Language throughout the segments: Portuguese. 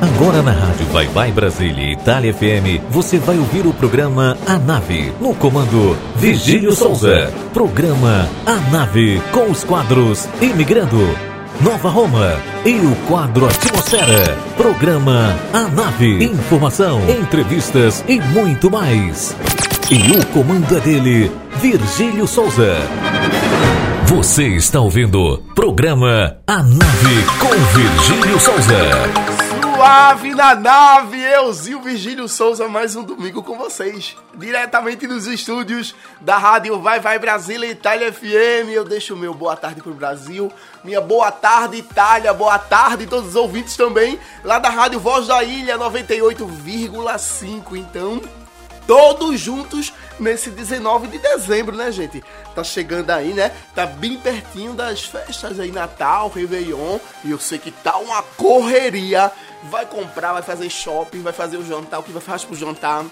Agora na Rádio Vai Vai Brasília e Itália FM, você vai ouvir o programa A Nave, no comando Vigílio Souza. Programa A Nave, com os quadros Imigrando, Nova Roma e o quadro Atmosfera. Programa A Nave, informação, entrevistas e muito mais. E o comando é dele, Virgílio Souza. Você está ouvindo programa A Nave com Virgílio Souza. Suave na nave, euzinho Virgílio Souza, mais um domingo com vocês. Diretamente nos estúdios da rádio Vai Vai Brasília Itália FM. Eu deixo o meu boa tarde pro Brasil, minha boa tarde Itália, boa tarde todos os ouvintes também, lá da rádio Voz da Ilha 98,5. Então, todos juntos nesse 19 de dezembro, né, gente? Tá chegando aí, né? Tá bem pertinho das festas aí, Natal, Réveillon, e eu sei que tá uma correria. Vai comprar, vai fazer shopping, vai fazer o jantar, o que vai fazer pro jantar.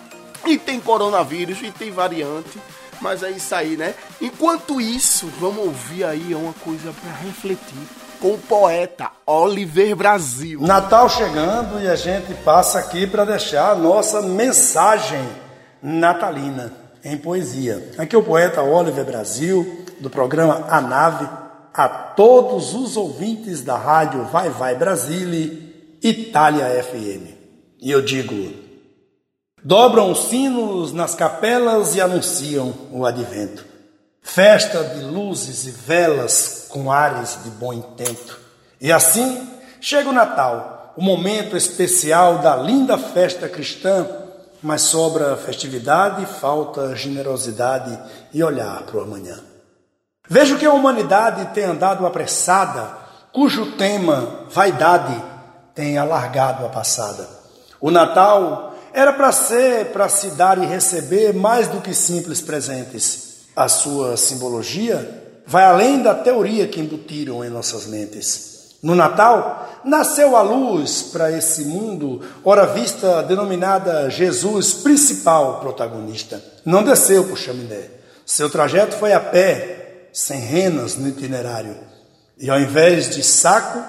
E tem coronavírus, e tem variante. Mas é isso aí, né? Enquanto isso, vamos ouvir aí uma coisa para refletir com o poeta Oliver Brasil. Natal chegando e a gente passa aqui para deixar a nossa mensagem natalina em poesia. Aqui é o poeta Oliver Brasil, do programa A Nave, a todos os ouvintes da rádio Vai Vai Brasília, Itália FM. E eu digo: dobram os sinos nas capelas e anunciam o advento. Festa de luzes e velas com ares de bom intento. E assim chega o Natal, o momento especial da linda festa cristã mas sobra festividade, falta generosidade e olhar para o amanhã. Vejo que a humanidade tem andado apressada, cujo tema, vaidade, tem alargado a passada. O Natal era para ser, para se dar e receber mais do que simples presentes. A sua simbologia vai além da teoria que embutiram em nossas mentes. No Natal, nasceu a luz para esse mundo, ora vista denominada Jesus, principal protagonista. Não desceu por chaminé. Seu trajeto foi a pé, sem renas no itinerário. E ao invés de saco,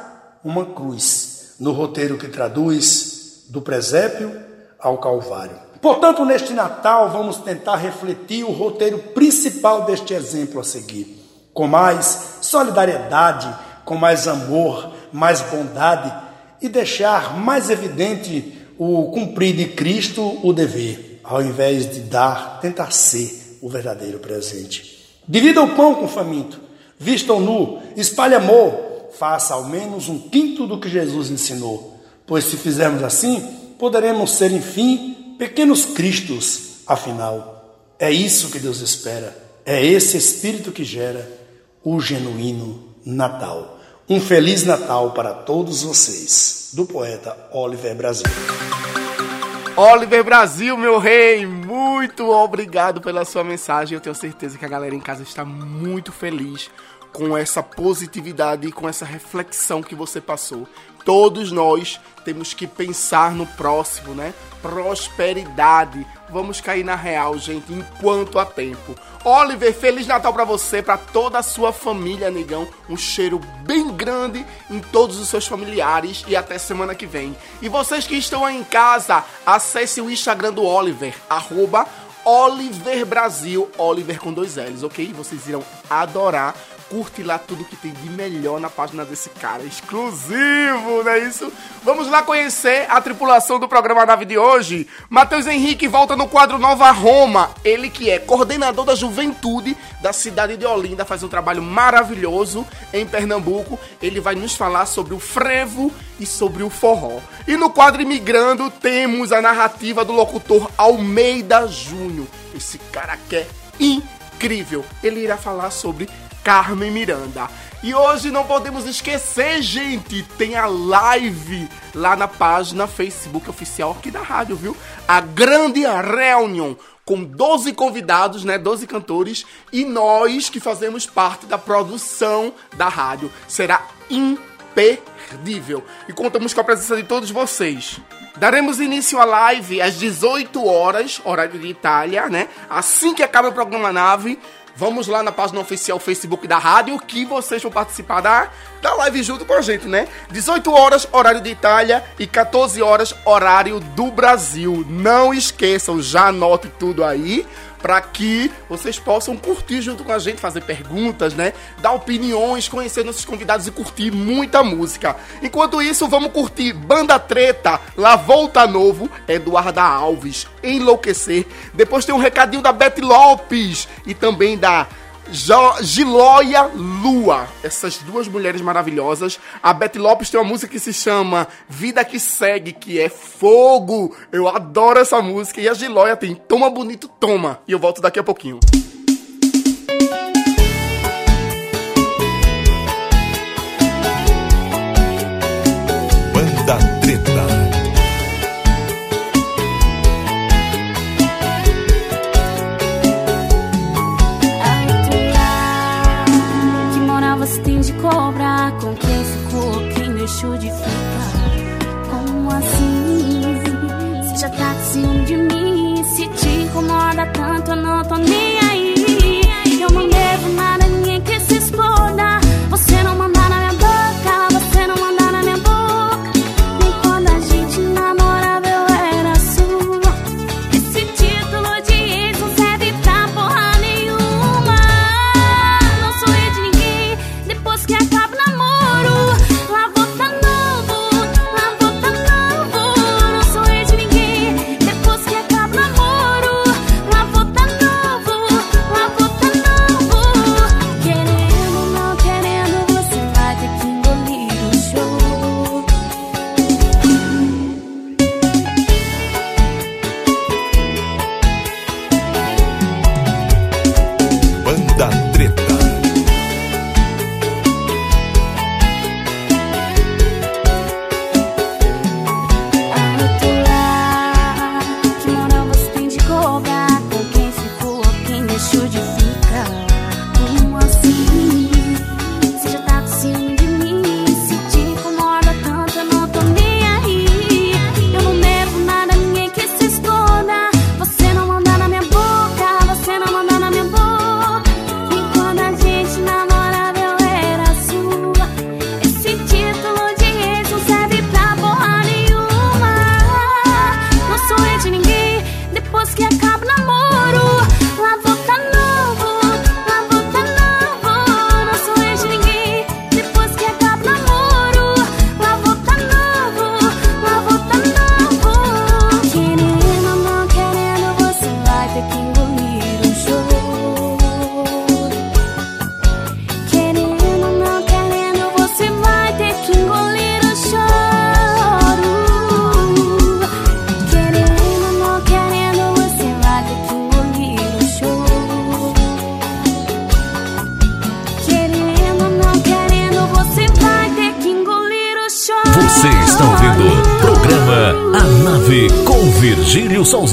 uma cruz, no roteiro que traduz do presépio ao Calvário. Portanto, neste Natal, vamos tentar refletir o roteiro principal deste exemplo a seguir, com mais solidariedade com mais amor, mais bondade e deixar mais evidente o cumprir de Cristo o dever, ao invés de dar, tentar ser o verdadeiro presente. Divida o pão com o faminto, vista o nu, espalhe amor, faça ao menos um quinto do que Jesus ensinou, pois se fizermos assim, poderemos ser, enfim, pequenos cristos, afinal. É isso que Deus espera, é esse espírito que gera o genuíno Natal. Um Feliz Natal para todos vocês, do poeta Oliver Brasil. Oliver Brasil, meu rei, muito obrigado pela sua mensagem. Eu tenho certeza que a galera em casa está muito feliz com essa positividade e com essa reflexão que você passou. Todos nós temos que pensar no próximo, né? Prosperidade. Vamos cair na real, gente, enquanto há tempo. Oliver, Feliz Natal para você, para toda a sua família, negão. Um cheiro bem grande em todos os seus familiares e até semana que vem. E vocês que estão aí em casa, acesse o Instagram do Oliver, arroba Oliver Brasil, Oliver com dois L's, ok? Vocês irão adorar curte lá tudo que tem de melhor na página desse cara. Exclusivo, não é isso? Vamos lá conhecer a tripulação do programa Nave de hoje. Matheus Henrique volta no quadro Nova Roma. Ele que é coordenador da juventude da cidade de Olinda, faz um trabalho maravilhoso em Pernambuco. Ele vai nos falar sobre o frevo e sobre o forró. E no quadro Imigrando temos a narrativa do locutor Almeida Júnior. Esse cara que é incrível. Ele irá falar sobre Carmen Miranda. E hoje não podemos esquecer, gente, tem a live lá na página Facebook oficial aqui da rádio, viu? A grande reunião com 12 convidados, né, 12 cantores e nós que fazemos parte da produção da rádio. Será imperdível. E contamos com a presença de todos vocês. Daremos início à live às 18 horas, horário de Itália, né? Assim que acaba o programa Nave, Vamos lá na página oficial Facebook da rádio que vocês vão participar da, da live junto com a gente, né? 18 horas, horário de Itália e 14 horas, horário do Brasil. Não esqueçam, já anote tudo aí para que vocês possam curtir junto com a gente, fazer perguntas, né? Dar opiniões, conhecer nossos convidados e curtir muita música. Enquanto isso, vamos curtir Banda Treta, La Volta Novo, Eduarda Alves, Enlouquecer. Depois tem um recadinho da Beth Lopes e também da Gilóia Lua. Essas duas mulheres maravilhosas. A Beth Lopes tem uma música que se chama Vida que Segue, que é fogo. Eu adoro essa música. E a Gilóia tem Toma Bonito Toma. E eu volto daqui a pouquinho. agrada tanto a monotonia.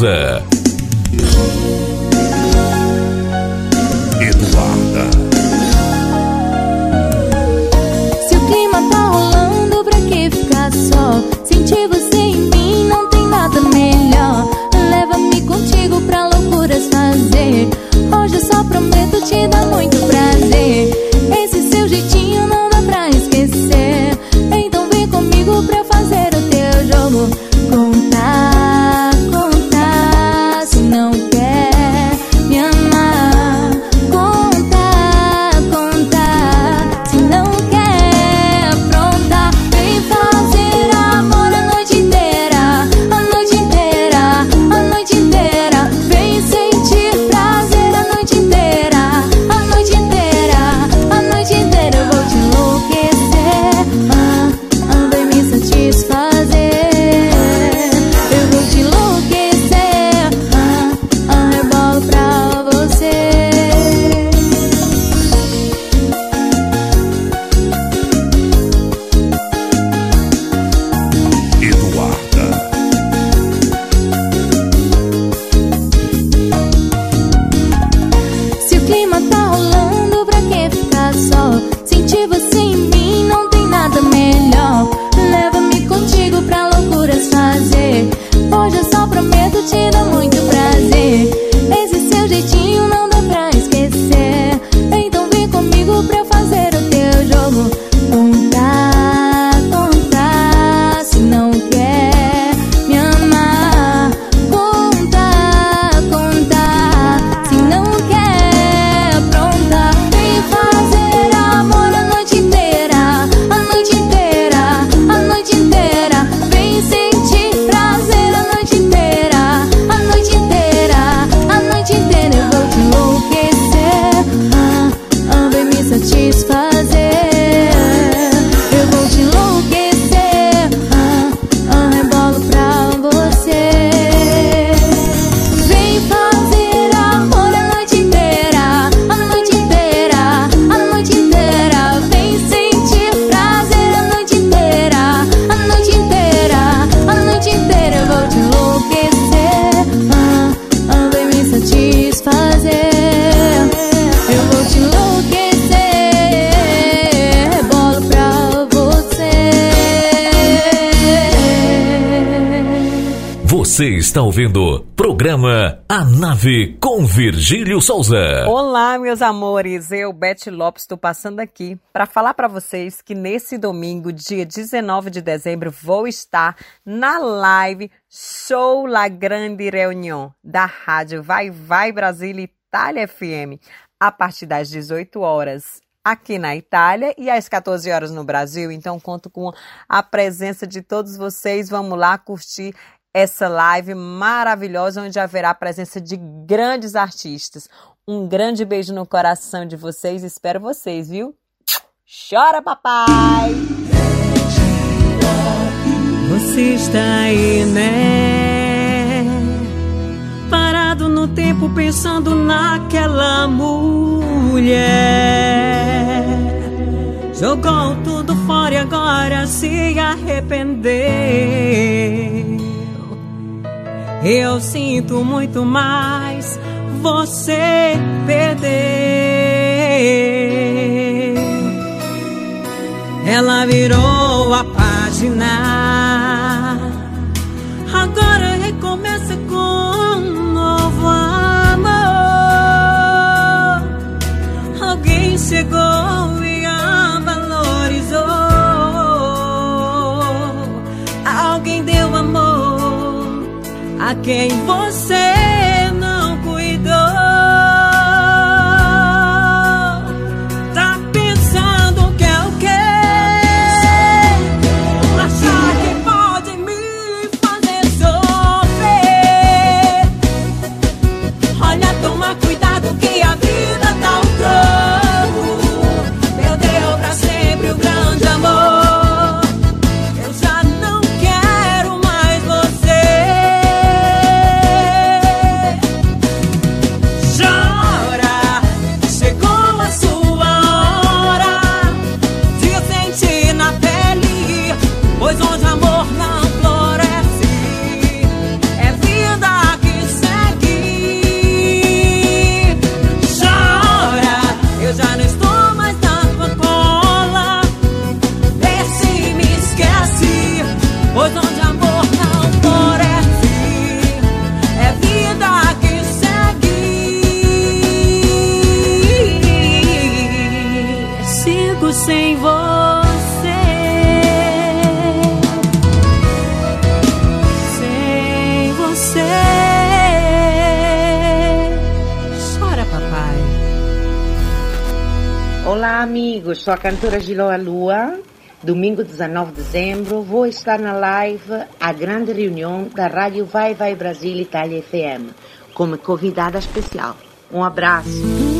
Souza. Com Virgílio Souza. Olá, meus amores. Eu, Beth Lopes, estou passando aqui para falar para vocês que nesse domingo, dia 19 de dezembro, vou estar na live Show La Grande Reunião da rádio Vai Vai Brasil Itália FM, a partir das 18 horas aqui na Itália e às 14 horas no Brasil. Então, conto com a presença de todos vocês. Vamos lá curtir essa live maravilhosa, onde haverá a presença de grandes artistas. Um grande beijo no coração de vocês. Espero vocês, viu? Chora, papai! Você está aí, né? Parado no tempo pensando naquela mulher. Jogou tudo fora e agora se arrependeu. Eu sinto muito mais, você perdeu. Ela virou a página. Agora recomeça quem você amigos. Sou a cantora Giloa Lua. Domingo 19 de dezembro vou estar na live A Grande Reunião da Rádio Vai Vai Brasil Itália FM como convidada especial. Um abraço.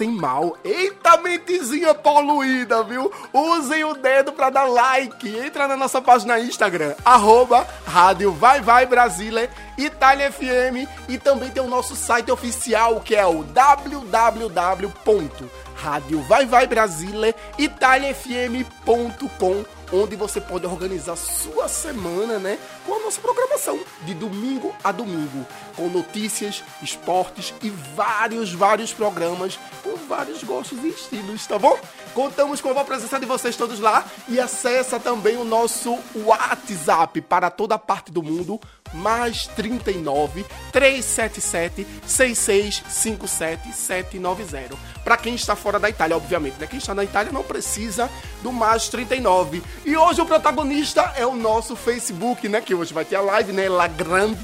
Pensem mal. Eita, mentezinha poluída, viu? Usem o dedo pra dar like. Entra na nossa página Instagram, arroba Rádio Vai Vai Brasília, Itália FM. E também tem o nosso site oficial, que é o www.radiovaivaibrasile.italiafm.com onde você pode organizar sua semana, né, com a nossa programação de domingo a domingo, com notícias, esportes e vários, vários programas vários gostos e estilos, tá bom? Contamos com a presença de vocês todos lá e acessa também o nosso WhatsApp para toda a parte do mundo, mais 39 377 6657 790. Para quem está fora da Itália, obviamente, né? Quem está na Itália não precisa do mais 39. E hoje o protagonista é o nosso Facebook, né? Que hoje vai ter a live, né? La Grande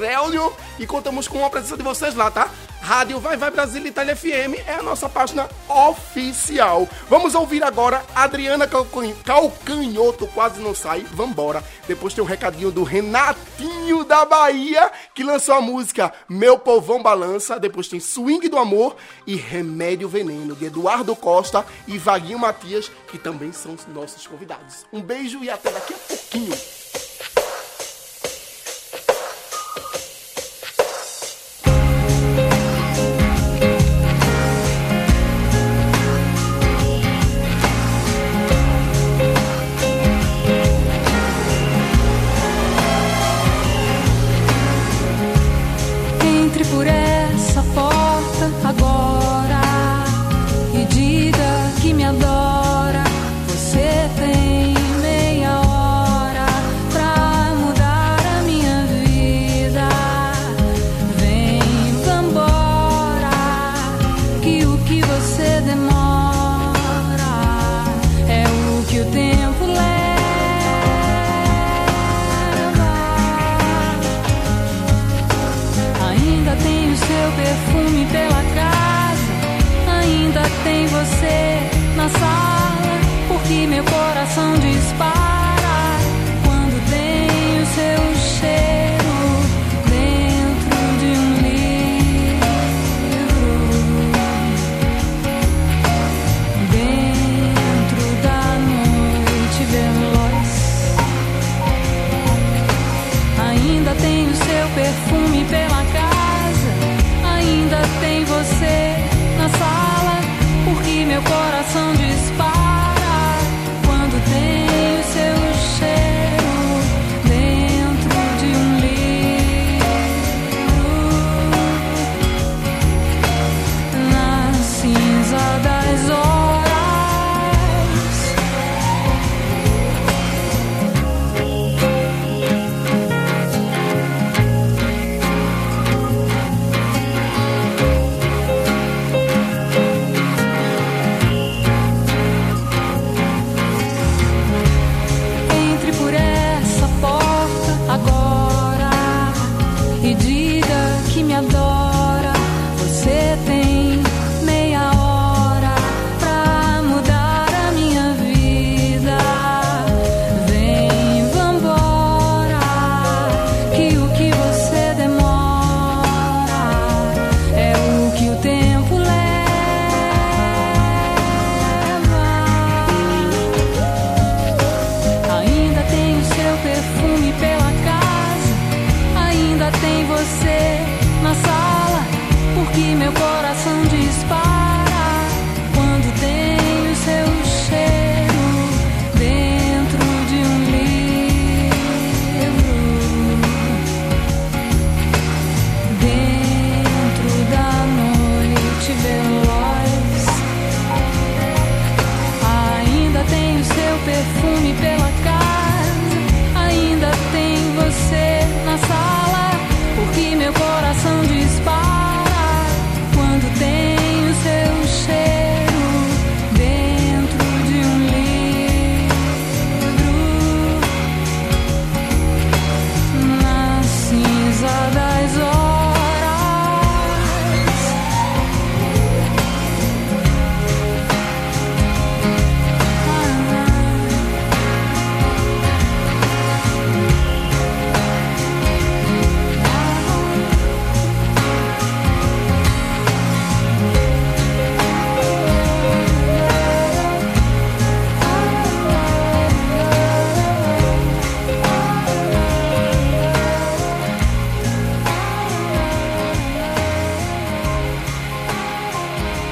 Reunion. E contamos com a presença de vocês lá, tá? Rádio Vai Vai Brasil Itália FM é a nossa página oficial. Vamos ouvir agora Adriana Calcan- Calcanhoto, quase não sai, vambora. Depois tem um recadinho do Renatinho da Bahia, que lançou a música Meu Povão Balança. Depois tem Swing do Amor e Remédio Veneno, de Eduardo Costa e Vaguinho Matias, que também são os nossos convidados. Um beijo e até daqui a pouquinho.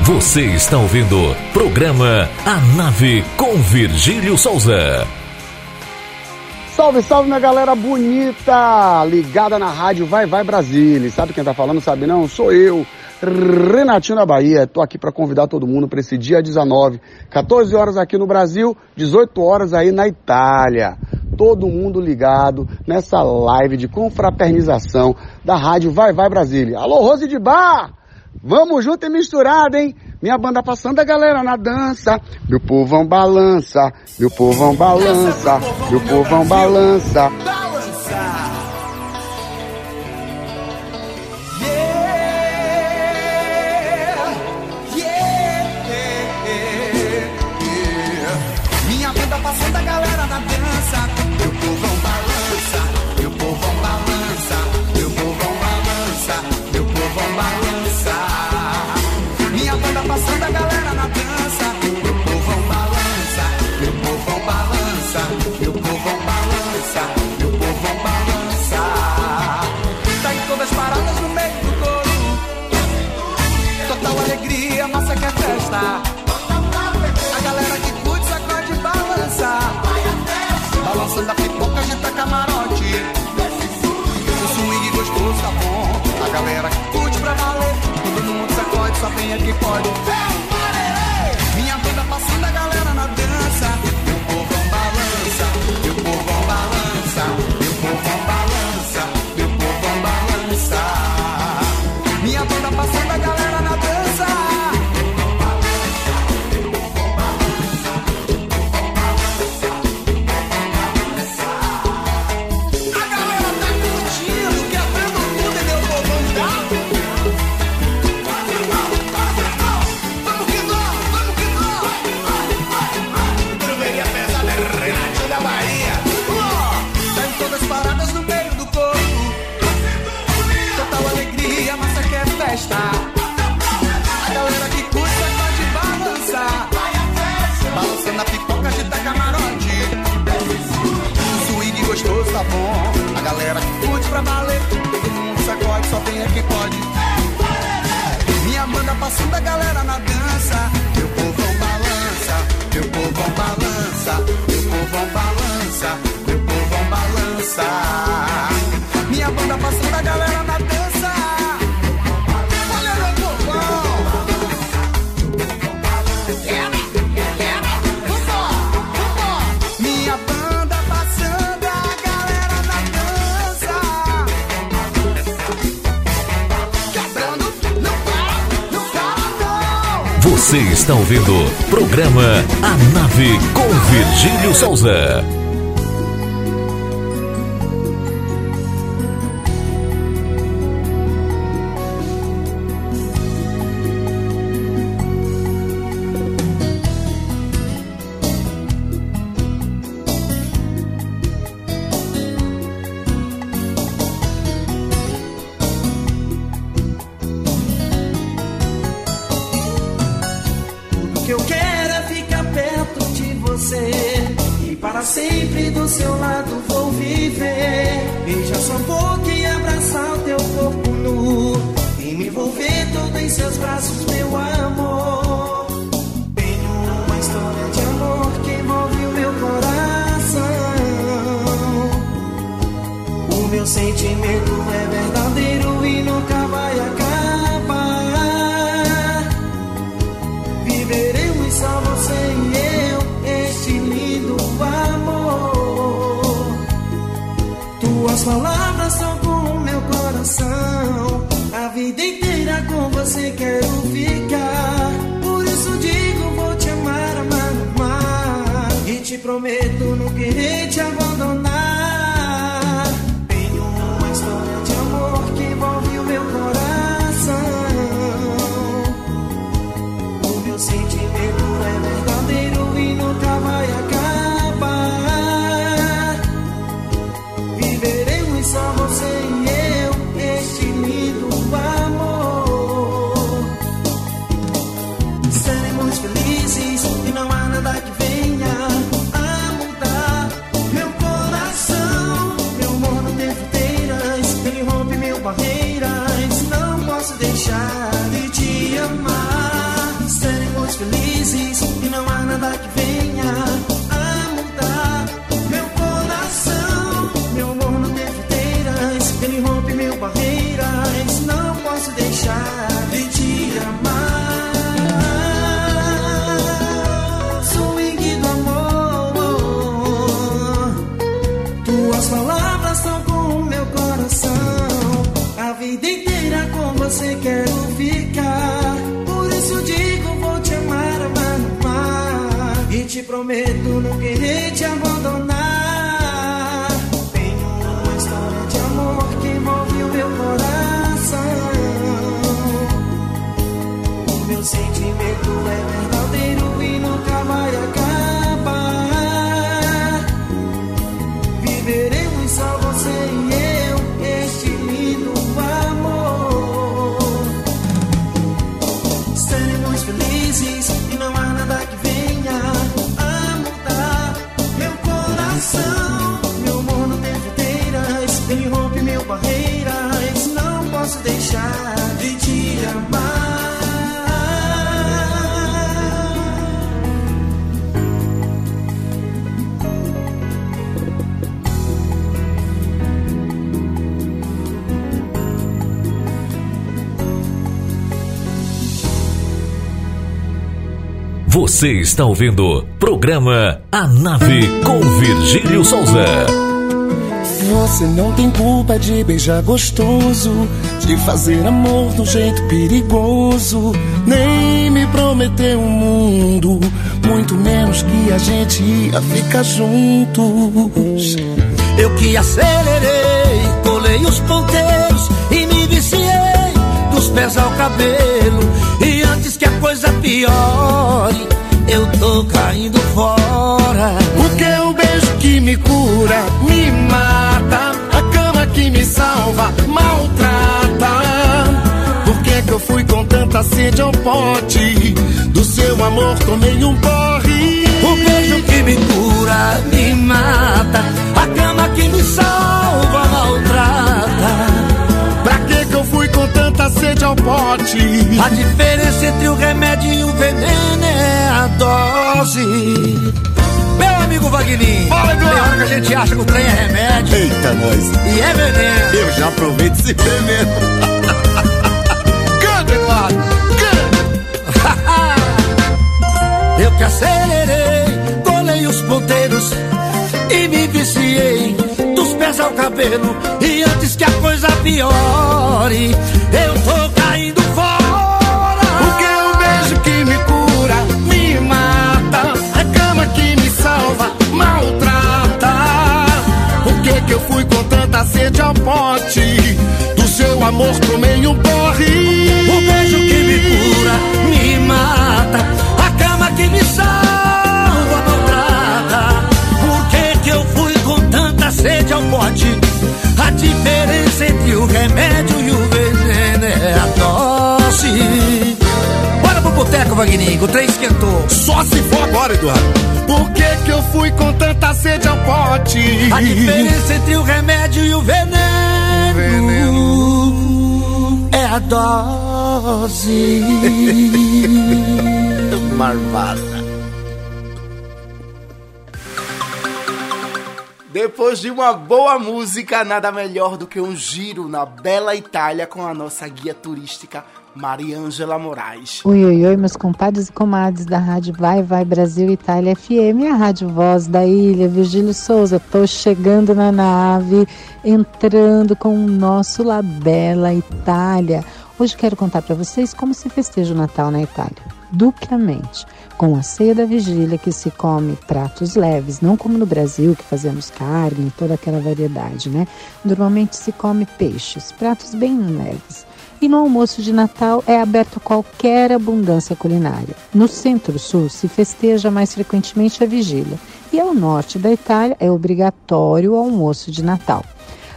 Você está ouvindo programa A Nave com Virgílio Souza. Salve, salve minha galera bonita, ligada na rádio Vai Vai Brasília. Sabe quem tá falando? Sabe não? Sou eu, Renatinho da Bahia. Tô aqui para convidar todo mundo para esse dia 19, 14 horas aqui no Brasil, 18 horas aí na Itália todo mundo ligado nessa live de confraternização da rádio Vai Vai Brasília. Alô, Rose de Bar! Vamos junto e misturado, hein? Minha banda passando a galera na dança. Meu povão balança, meu povão balança, meu povão balança. Balança. cantar. A galera que curte sacode e balança. Balançando a pipoca, agita tá camarote. O swing gostoso tá bom. A galera que curte pra valer. Todo mundo sacode, só tem aqui pode. coração da galera na. Você está ouvindo o programa A Nave com Virgílio Souza. em seus braços. めどのけへちゃんぼど Você está ouvindo programa A Nave com Virgílio Souza. Você não tem culpa de beijar gostoso, de fazer amor do jeito perigoso, nem me prometer um mundo, muito menos que a gente ia ficar juntos. Eu que acelerei, colei os ponteiros e me viciei dos pés ao cabelo. E antes que a coisa piore, eu tô caindo fora. Porque o beijo que me cura, me mata, a cama que me salva, maltrata. Por que que eu fui com tanta sede ao pote? Do seu amor tomei um porre. O beijo que me cura, me mata, a cama que me salva, tanta sede ao pote? A diferença entre o remédio e o veneno é a dose. Meu amigo Vagninho, Fala, tem hora que a gente acha que o trem é remédio Eita, nós. e é veneno. Eu já aproveito esse veneno. Canta, Eduardo! Eu que acelerei, colei os ponteiros e me viciei pés ao cabelo. E antes que a coisa piore, eu tô caindo fora. Porque o beijo que me cura, me mata, a cama que me salva, maltrata. Por que que eu fui com tanta sede ao pote? Do seu amor tomei um porre. O beijo que me cura, me mata, a cama que me salva, sede ao pote? A diferença entre o remédio e o veneno é a dose. Bora pro boteco, Vagninho, o trem esquentou. Só se for agora, Eduardo. Por que que eu fui com tanta sede ao pote? A diferença entre o remédio e o veneno, é a dose. Marvada. Depois de uma boa música, nada melhor do que um giro na bela Itália com a nossa guia turística Mariângela Moraes. Oi, oi, oi, meus compadres e comadres da Rádio Vai Vai Brasil Itália FM, a Rádio Voz da Ilha, Virgílio Souza. Tô chegando na nave, entrando com o nosso La Bella Itália. Hoje quero contar para vocês como se festeja o Natal na Itália. Duplamente, com a ceia da vigília que se come pratos leves, não como no Brasil que fazemos carne, toda aquela variedade, né? Normalmente se come peixes, pratos bem leves. E no almoço de Natal é aberto qualquer abundância culinária. No centro-sul se festeja mais frequentemente a vigília e ao norte da Itália é obrigatório o almoço de Natal.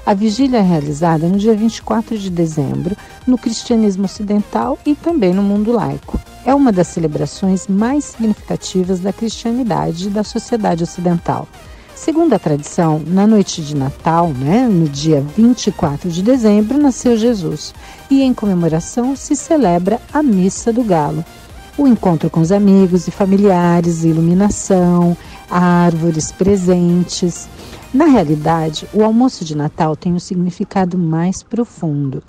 A vigília é realizada no dia 24 de dezembro no cristianismo ocidental e também no mundo laico. É uma das celebrações mais significativas da cristianidade e da sociedade ocidental. Segundo a tradição, na noite de Natal, né, no dia 24 de dezembro, nasceu Jesus e, em comemoração, se celebra a Missa do Galo. O encontro com os amigos e familiares, iluminação, árvores, presentes. Na realidade, o almoço de Natal tem um significado mais profundo,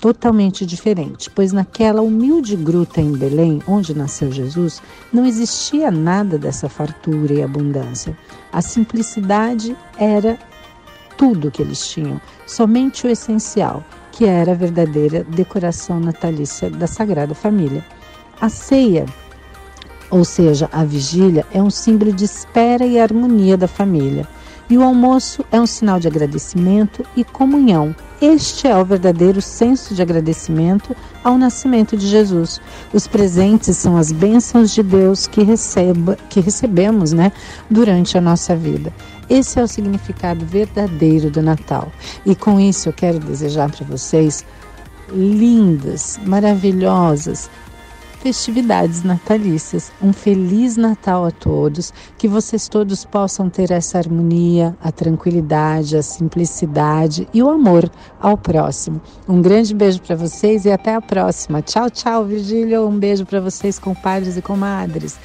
totalmente diferente, pois naquela humilde gruta em Belém, onde nasceu Jesus, não existia nada dessa fartura e abundância. A simplicidade era tudo que eles tinham, somente o essencial, que era a verdadeira decoração natalícia da Sagrada Família. A ceia Ou seja, a vigília é um símbolo de espera e harmonia da família. E o almoço é um sinal de agradecimento e comunhão. Este é o verdadeiro senso de agradecimento ao nascimento de Jesus. Os presentes são as bênçãos de Deus que, receba, que recebemos né, durante a nossa vida. Esse é o significado verdadeiro do Natal. E com isso eu quero desejar para vocês lindas, maravilhosas festividades natalícias. Um feliz Natal a todos, que vocês todos possam ter essa harmonia, a tranquilidade, a simplicidade e o amor ao próximo. Um grande beijo para vocês e até a próxima. Tchau, tchau, Virgílio. Um beijo para vocês, compadres e comadres.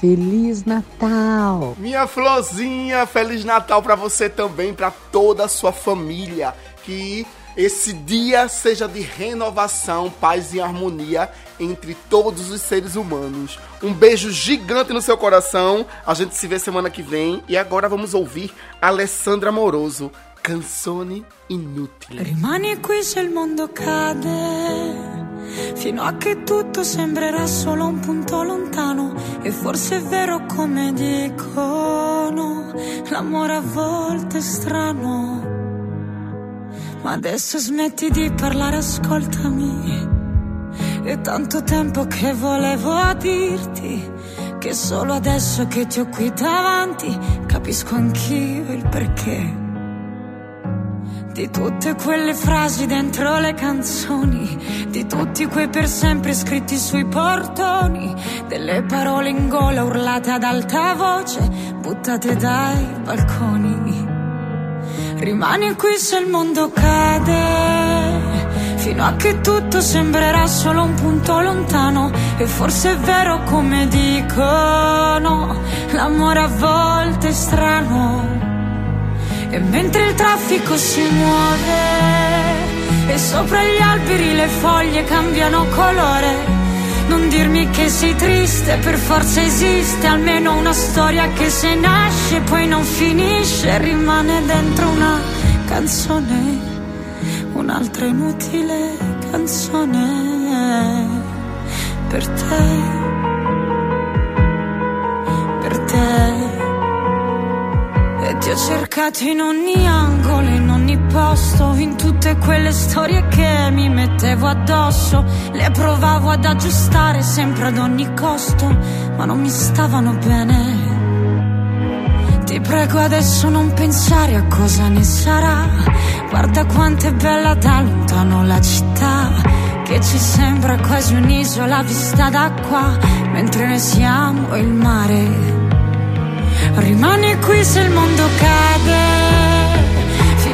Feliz Natal! Minha florzinha, Feliz Natal para você também, para toda a sua família. Que esse dia seja de renovação, paz e harmonia entre todos os seres humanos. Um beijo gigante no seu coração. A gente se vê semana que vem. E agora vamos ouvir Alessandra Moroso, Canzone Inutile. Rimani qui se il mondo cade, fino a che tutto sembrerà solo un punto lontano. E forse è vero come dicono, l'amore a volte è strano. Ma adesso smetti di parlare, ascoltami. È tanto tempo che volevo dirti che solo adesso che ti ho qui davanti capisco anch'io il perché. Di tutte quelle frasi dentro le canzoni, di tutti quei per sempre scritti sui portoni, delle parole in gola urlate ad alta voce, buttate dai balconi. Rimani qui se il mondo cade, fino a che tutto sembrerà solo un punto lontano. E forse è vero come dicono, l'amore a volte è strano. E mentre il traffico si muove, e sopra gli alberi le foglie cambiano colore. Non dirmi che sei triste, per forza esiste almeno una storia che se nasce poi non finisce, rimane dentro una canzone, un'altra inutile canzone per te, per te. E ti ho cercato in ogni angolo, in ogni posto, in tutte quelle storie che mi mettevo addosso. Le provavo ad aggiustare sempre ad ogni costo, ma non mi stavano bene. Ti prego adesso non pensare a cosa ne sarà. Guarda quanto è bella da lontano la città, che ci sembra quasi un'isola vista da qua, mentre noi siamo il mare. Rimani qui se il mondo cade,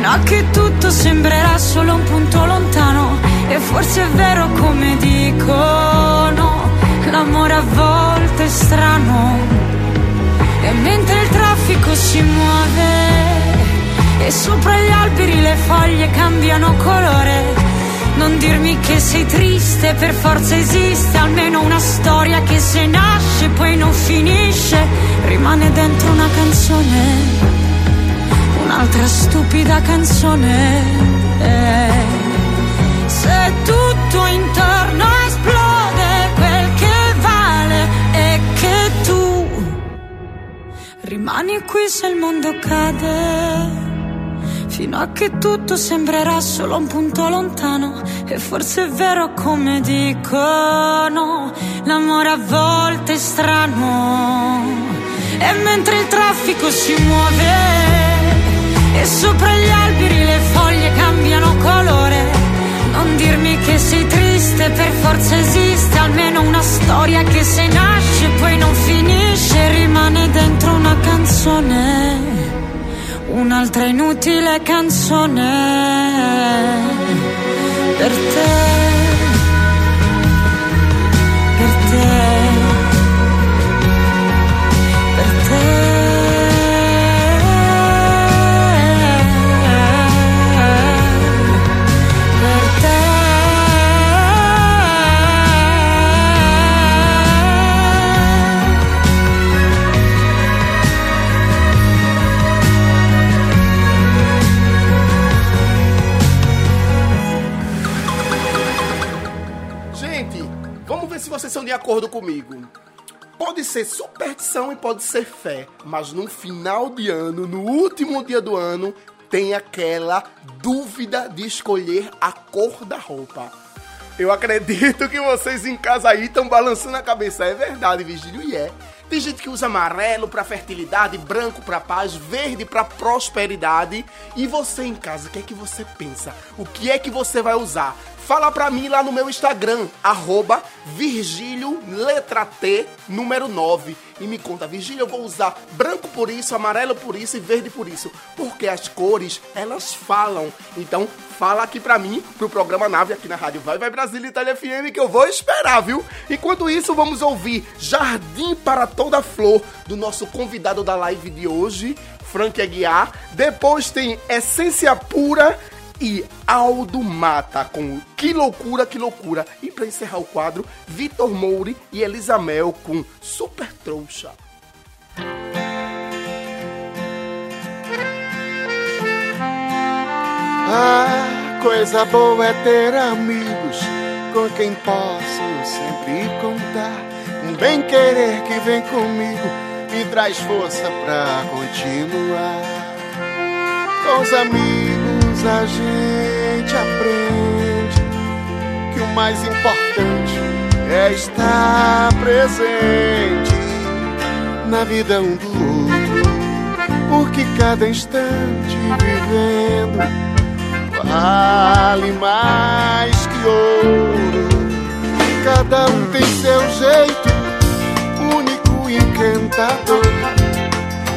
fino a che tutto sembrerà solo un punto lontano. E forse è vero come dicono, l'amore a volte è strano. E mentre il traffico si muove, e sopra gli alberi le foglie cambiano colore. Non dirmi che sei triste, per forza esiste almeno una storia che se nasce poi non finisce, rimane dentro una canzone, un'altra stupida canzone. Se tutto intorno esplode, quel che vale è che tu rimani qui se il mondo cade. Fino a che tutto sembrerà solo un punto lontano E forse è vero come dicono L'amore a volte è strano E mentre il traffico si muove E sopra gli alberi le foglie cambiano colore. Non dirmi che sei triste, per forza esiste Almeno una storia che se nasce poi non finisce Rimane dentro una canzone. Un'altra inutile canzone. Per te, ser superstição e pode ser fé, mas no final de ano, no último dia do ano, tem aquela dúvida de escolher a cor da roupa. Eu acredito que vocês em casa aí estão balançando a cabeça. É verdade, Vigílio, e é. Tem gente que usa amarelo para fertilidade, branco para paz, verde para prosperidade. E você em casa, o que é que você pensa? O que é que você vai usar? Fala pra mim lá no meu Instagram, arroba Virgílio letra T, número 9. E me conta, Virgílio, eu vou usar branco por isso, amarelo por isso e verde por isso. Porque as cores, elas falam. Então, fala aqui pra mim, pro programa Nave aqui na Rádio Vai Vai Brasília Itália FM, que eu vou esperar, viu? Enquanto isso, vamos ouvir Jardim para Toda Flor, do nosso convidado da live de hoje, Frank Aguiar. Depois tem Essência Pura e Aldo Mata com Que Loucura, Que Loucura. E para encerrar o quadro, Vitor Moure e Elisa Mel com Super Trouxa. Ah, coisa boa é ter amigos com quem posso sempre contar. Um bem querer que vem comigo me traz força pra continuar. Com os amigos a gente aprende que o mais importante é estar presente na vida um do outro, porque cada instante vivendo vale mais que ouro. Cada um tem seu jeito único e encantador.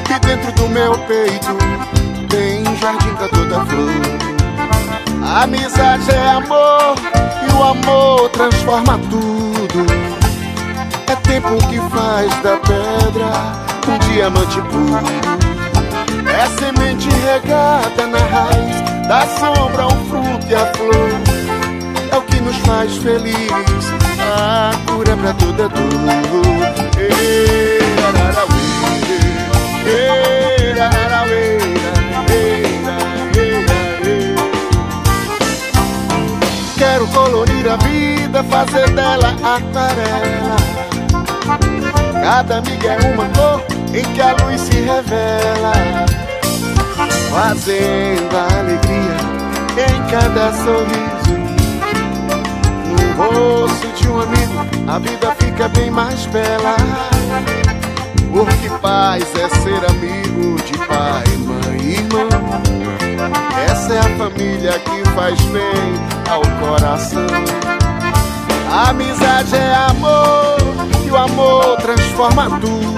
E dentro do meu peito jardim pra toda flor. A amizade é amor e o amor transforma tudo. É tempo que faz da pedra um diamante puro. É semente regada na raiz, da sombra um fruto e a flor. É o que nos faz feliz, a cura pra toda dor. Ê, ararauê, ê, Quero colorir a vida, fazer dela aquarela. Cada amiga é uma cor em que a luz se revela, fazendo a alegria em cada sorriso. No rosto de um amigo, a vida fica bem mais bela. Porque paz é ser amigo de pai, mãe e irmão. Essa é a família que faz bem ao coração. A amizade é amor e o amor transforma tudo.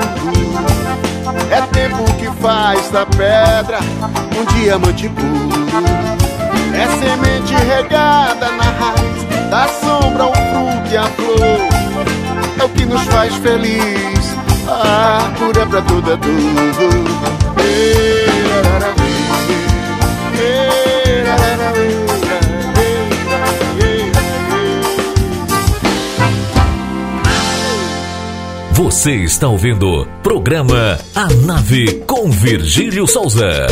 É tempo que faz da pedra um diamante puro. É semente regada na raiz, da sombra um fruto e a flor. É o que nos faz feliz, a cura pra ararauê, ê, ararauê. Você está ouvindo programa A Nave com Virgílio Souza.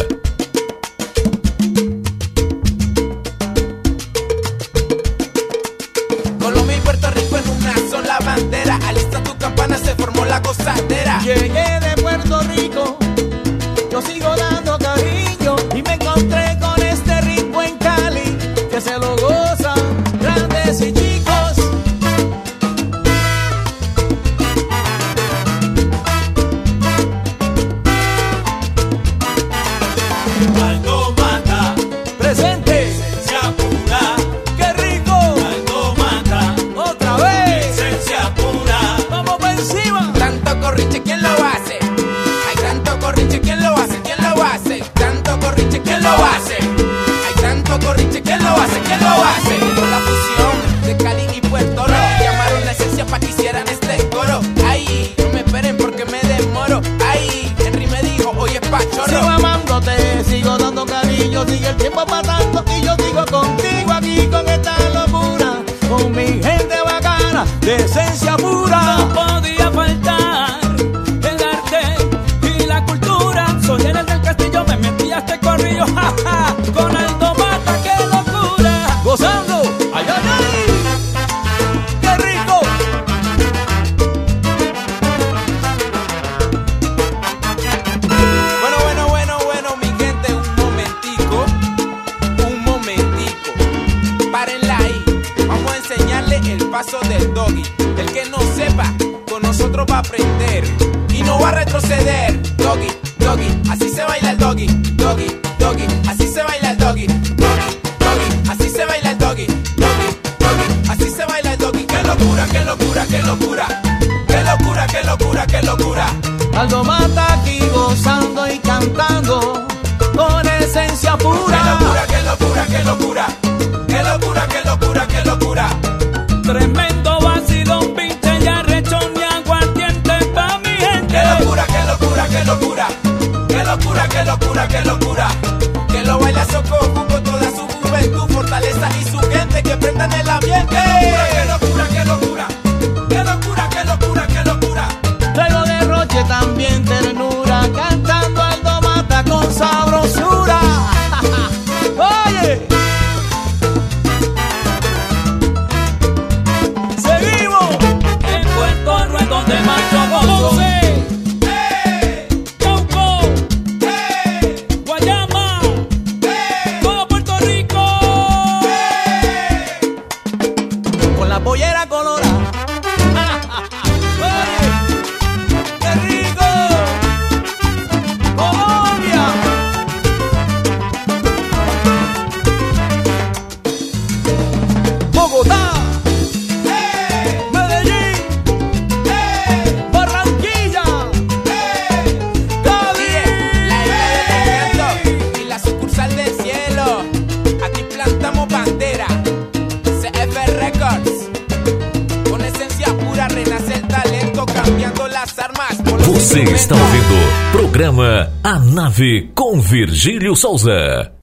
Você está ouvindo programa A Nave com Virgílio Souza.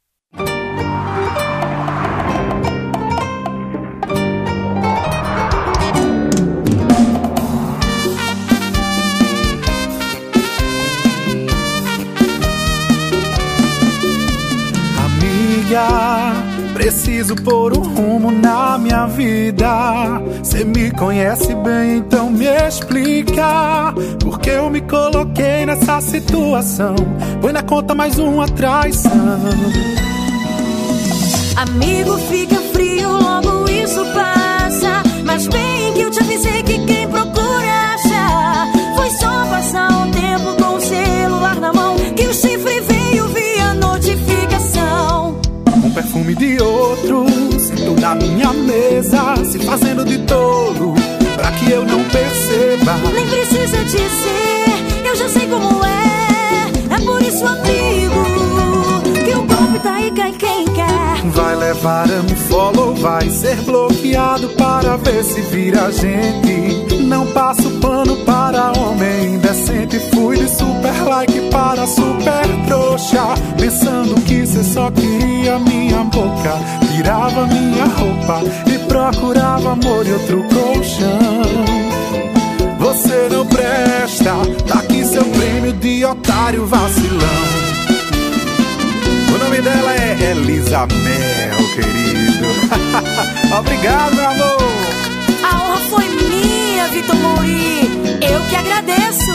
Amiga, preciso pôr um rumo na minha vida. Cê me conhece bem, então me explica. Porque eu me coloquei nessa situação. Põe na conta mais uma traição. Amigo, fica frio, logo isso passa. Mas bem que eu te avisei que quem procura acha. Foi só passar um tempo com o celular na mão. Que o chifre veio via notificação. Um perfume de outro, na minha mesa, se fazendo de tolo, pra que eu não perceba. Nem precisa dizer, eu já sei como é. É por isso, amigo, que o golpe tá aí, cai quem quer. Vai levar a me follow, vai ser bloqueado para ver se vira gente. Não passo pano para homem indecente. Fui de super like para super trouxa. Pensando que cê só queria minha boca. Tirava minha roupa e procurava amor e outro colchão. Você não presta, tá aqui seu prêmio de otário vacilão. O nome dela é Elisa Mel, querido. Obrigado, meu amor. A honra foi minha, Vitor Mouri. Eu que agradeço.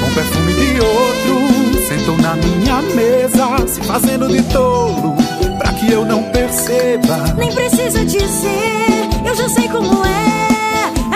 Com perfume de outro, sentou na minha mesa, se fazendo de tolo, pra que eu não perceba. Nem precisa dizer, eu já sei como é.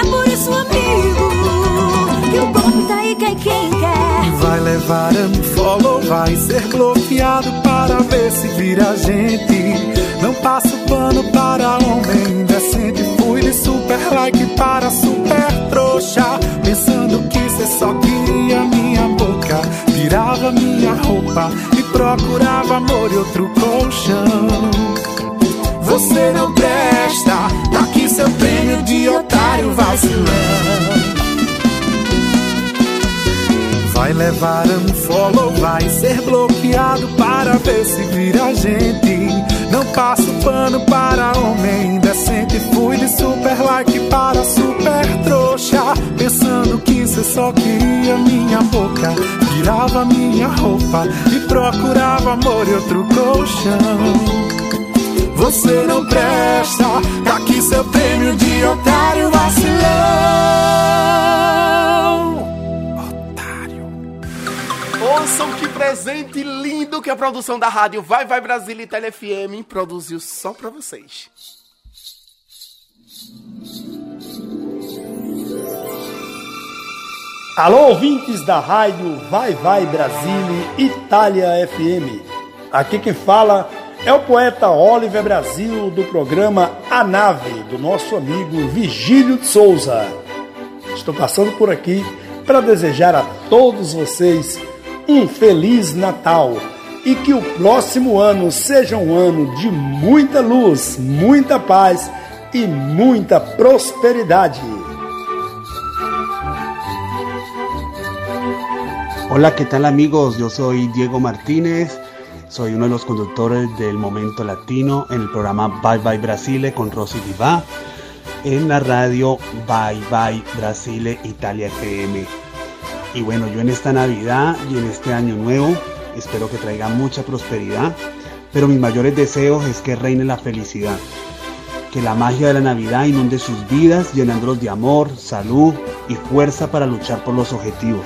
É por isso, amigo, que o golpe tá aí, cai quem quer. Vai levar a me follow, vai ser bloqueado para ver se vira gente. Não passo pano para homem indecente. Fui de super like para super trouxa. Pensando que cê só queria minha boca. Tirava minha roupa e procurava amor e outro colchão. Você não presta, tá aqui seu prêmio de otário vacilão. Vai levar um follow, vai ser bloqueado para ver se vira gente. Não passo pano para homem indecente. Fui de super like para super trouxa. Pensando que cê só queria minha boca. Tirava minha roupa e procurava amor e outro colchão. Você não presta, tá aqui seu prêmio de otário vacilão. Ouçam que presente lindo que a produção da rádio Vai Vai Brasília e TeleFM produziu só pra vocês. Alô, ouvintes da rádio Vai Vai Brasília Itália FM. Aqui quem fala é o poeta Oliver Brasil do programa A Nave, do nosso amigo Vigílio de Souza. Estou passando por aqui para desejar a todos vocês um Feliz Natal e que o próximo ano seja um ano de muita luz, muita paz y mucha prosperidad. Hola, ¿qué tal amigos? Yo soy Diego Martínez, soy uno de los conductores del Momento Latino en el programa Bye Bye Brasile con Rosy Diva en la radio Bye Bye Brasile Italia FM. Y bueno, yo en esta Navidad y en este año nuevo espero que traiga mucha prosperidad, pero mis mayores deseos es que reine la felicidad que la magia de la Navidad inunde sus vidas, llenándolos de amor, salud y fuerza para luchar por los objetivos.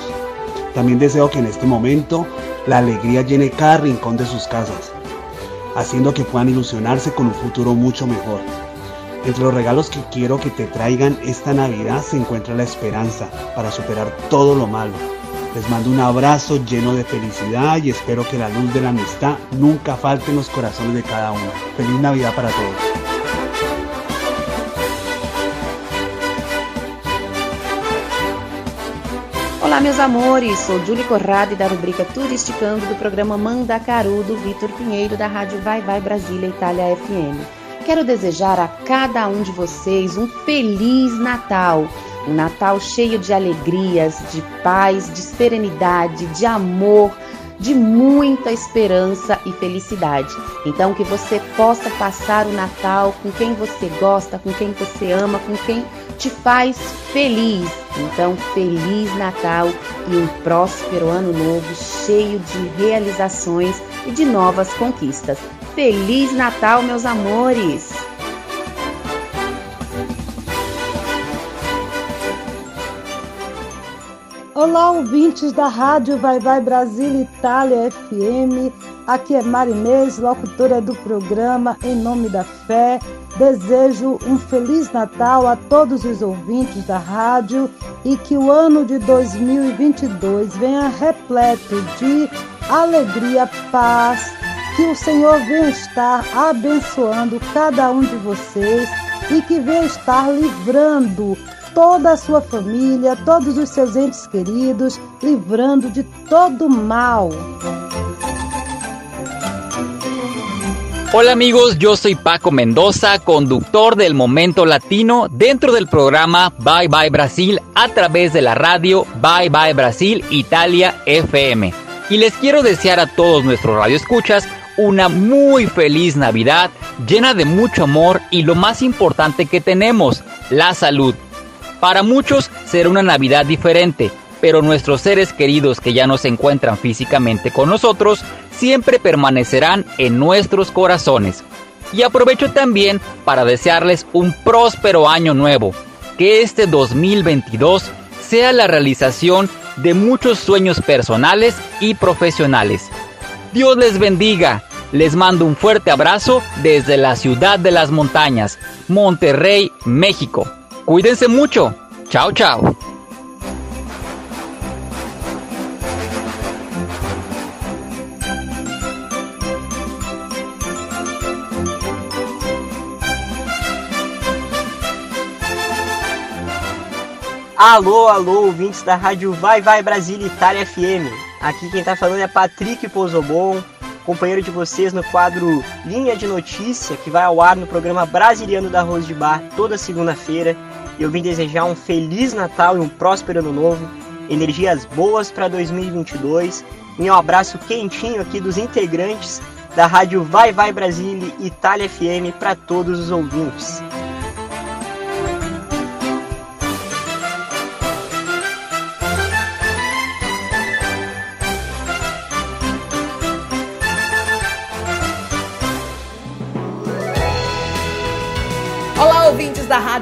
También deseo que en este momento la alegría llene cada rincón de sus casas, haciendo que puedan ilusionarse con un futuro mucho mejor. Entre los regalos que quiero que te traigan esta Navidad se encuentra la esperanza para superar todo lo malo. Les mando un abrazo lleno de felicidad y espero que la luz de la amistad nunca falte en los corazones de cada uno. Feliz Navidad para todos. Olá, meus amores! Sou Julie Corrado da rubrica Turisticando do programa Mandacaru do Vitor Pinheiro da Rádio Vai Vai Brasília Itália FM. Quero desejar a cada um de vocês um feliz Natal. Um Natal cheio de alegrias, de paz, de serenidade, de amor, de muita esperança e felicidade. Então, que você possa passar o Natal com quem você gosta, com quem você ama, com quem te faz feliz. Então, feliz Natal e um próspero ano novo cheio de realizações e de novas conquistas. Feliz Natal, meus amores! Olá, ouvintes da Rádio Vai Vai Brasil Itália FM. Aqui é Marinês, locutora do programa Em Nome da Fé. Desejo um Feliz Natal a todos os ouvintes da rádio e que o ano de 2022 venha repleto de alegria, paz, que o Senhor venha estar abençoando cada um de vocês e que venha estar livrando toda a sua família, todos os seus entes queridos, livrando de todo mal. Hola amigos, yo soy Paco Mendoza, conductor del Momento Latino dentro del programa Bye Bye Brasil a través de la radio Bye Bye Brasil Italia FM. Y les quiero desear a todos nuestros radioescuchas una muy feliz Navidad llena de mucho amor y lo más importante que tenemos, la salud. Para muchos será una Navidad diferente, pero nuestros seres queridos que ya no se encuentran físicamente con nosotros siempre permanecerán en nuestros corazones. Y aprovecho también para desearles un próspero año nuevo, que este 2022 sea la realización de muchos sueños personales y profesionales. Dios les bendiga, les mando un fuerte abrazo desde la ciudad de las montañas, Monterrey, México. Cuídense mucho. Chao, chao. Alô, alô, ouvintes da rádio Vai Vai Brasília Itália FM. Aqui quem tá falando é Patrick Pozobon, companheiro de vocês no quadro Linha de Notícia, que vai ao ar no programa Brasiliano da Rose de Bar toda segunda-feira. Eu vim desejar um feliz Natal e um próspero ano novo, energias boas para 2022 e um abraço quentinho aqui dos integrantes da rádio Vai Vai Brasília Itália FM para todos os ouvintes.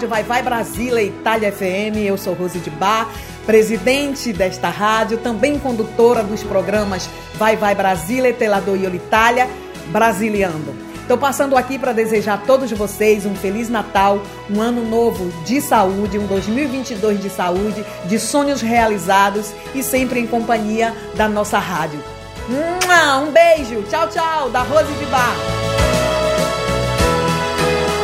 Rádio Vai Vai Brasília Itália FM. Eu sou Rose de Bar, presidente desta rádio, também condutora dos programas Vai Vai Brasília, Telador e Itália, Brasiliando. Estou passando aqui para desejar a todos vocês um feliz Natal, um ano novo de saúde, um 2022 de saúde, de sonhos realizados e sempre em companhia da nossa rádio. Um beijo, tchau, tchau, da Rose de Bar.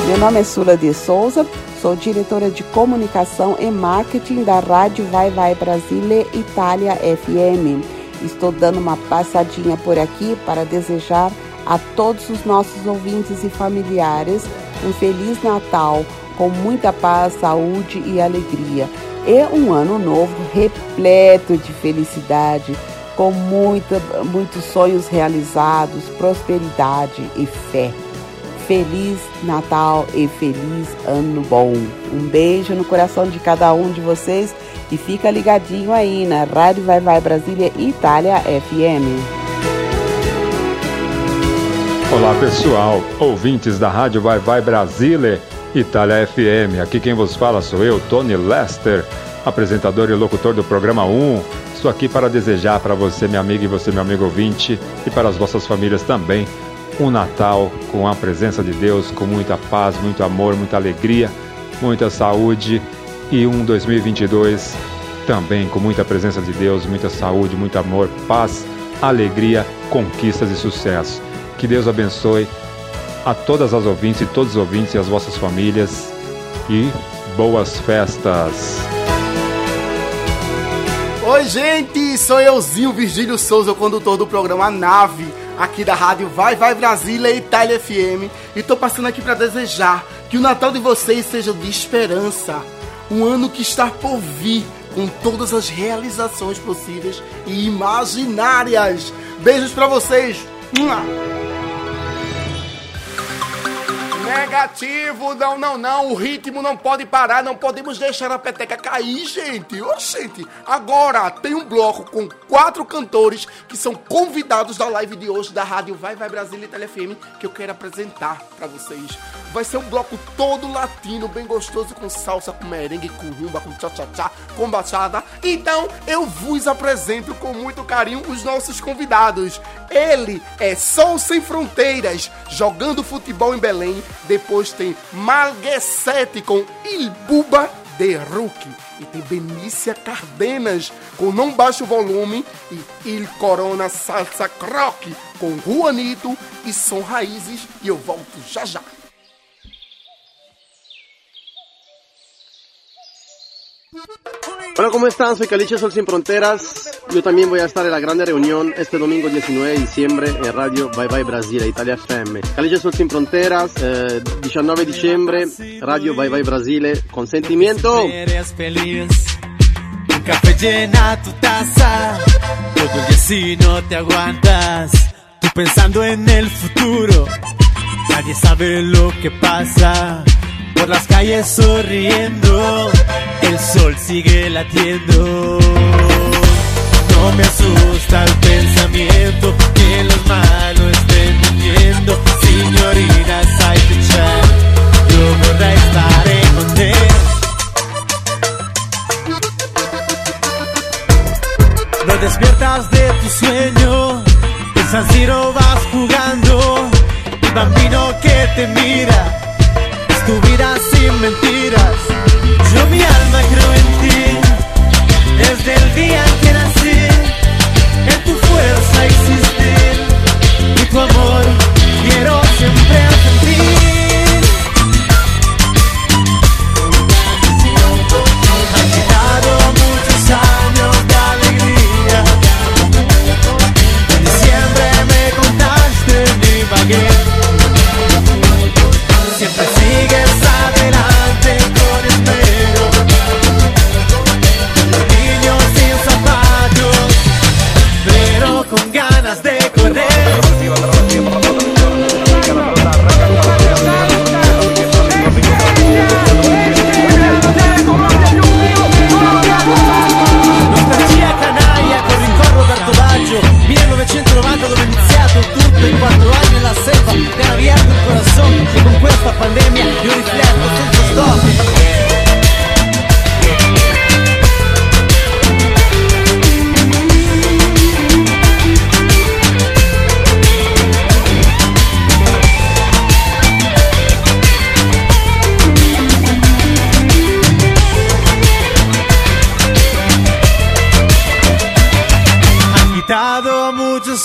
Meu nome é Sula de Souza, sou diretora de comunicação e marketing da Rádio Vai Vai Brasília Itália FM. Estou dando uma passadinha por aqui para desejar a todos os nossos ouvintes e familiares um feliz Natal com muita paz, saúde e alegria. E um ano novo repleto de felicidade, com muita, muitos sonhos realizados, prosperidade e fé. Feliz Natal e feliz Ano Bom. Um beijo no coração de cada um de vocês e fica ligadinho aí na Rádio Vai Vai Brasília Itália FM. Olá pessoal, ouvintes da Rádio Vai Vai Brasília Itália FM. Aqui quem vos fala sou eu, Tony Lester, apresentador e locutor do programa 1. Estou aqui para desejar para você, minha amiga, e você, meu amigo ouvinte, e para as vossas famílias também, um Natal com a presença de Deus, com muita paz, muito amor, muita alegria, muita saúde e um 2022 também com muita presença de Deus, muita saúde, muito amor, paz, alegria, conquistas e sucesso. Que Deus abençoe a todas as ouvintes e todos os ouvintes e as vossas famílias e boas festas. Oi, gente, sou euzinho Virgílio Souza, o condutor do programa Nave, aqui da rádio Vai Vai Brasília Itália FM, e tô passando aqui para desejar que o Natal de vocês seja de esperança, um ano que está por vir, com todas as realizações possíveis e imaginárias. Beijos para vocês. Negativo, não, não, não. O ritmo não pode parar, não podemos deixar a peteca cair, gente. Ô, gente, agora tem um bloco com quatro cantores que são convidados da live de hoje da rádio Vai Vai Brasília e Telefm que eu quero apresentar para vocês. Vai ser um bloco todo latino, bem gostoso, com salsa, com merengue, com rumba, com tchá-tchá-tchá, com bachata. Então, eu vos apresento com muito carinho os nossos convidados. Ele é Sol Sem Fronteiras, jogando futebol em Belém. Depois tem Malguesete com Il Buba de Ruki. E tem Benícia Cardenas com Não Baixo Volume e Il Corona Salsa Croque com Juanito e Som Raízes. E eu volto já já. Hola, ¿cómo están? Soy Caliche Sol Sin Fronteras. Yo también voy a estar en la grande reunión este domingo 19 de diciembre en Radio Bye Bye Brasile, Italia FM. Caliche Sol Sin Fronteras, eh, 19 de diciembre, Radio Bye Bye Brasile, consentimiento. Eres feliz, un café llena tu taza, todo el día si no te aguantas, tú pensando en el futuro, nadie sabe lo que pasa, por las calles sonriendo, el sol sigue latiendo. No me asusta el pensamiento que los malos estén mintiendo, señoritas hay que echar, yo vorrei stare con te. No despiertas de tu sueño, en San Siro vas jugando, el bambino que te mira, tu vida sin mentiras. Yo mi alma creo en ti, desde el día que nací, en tu fuerza existir, y tu amor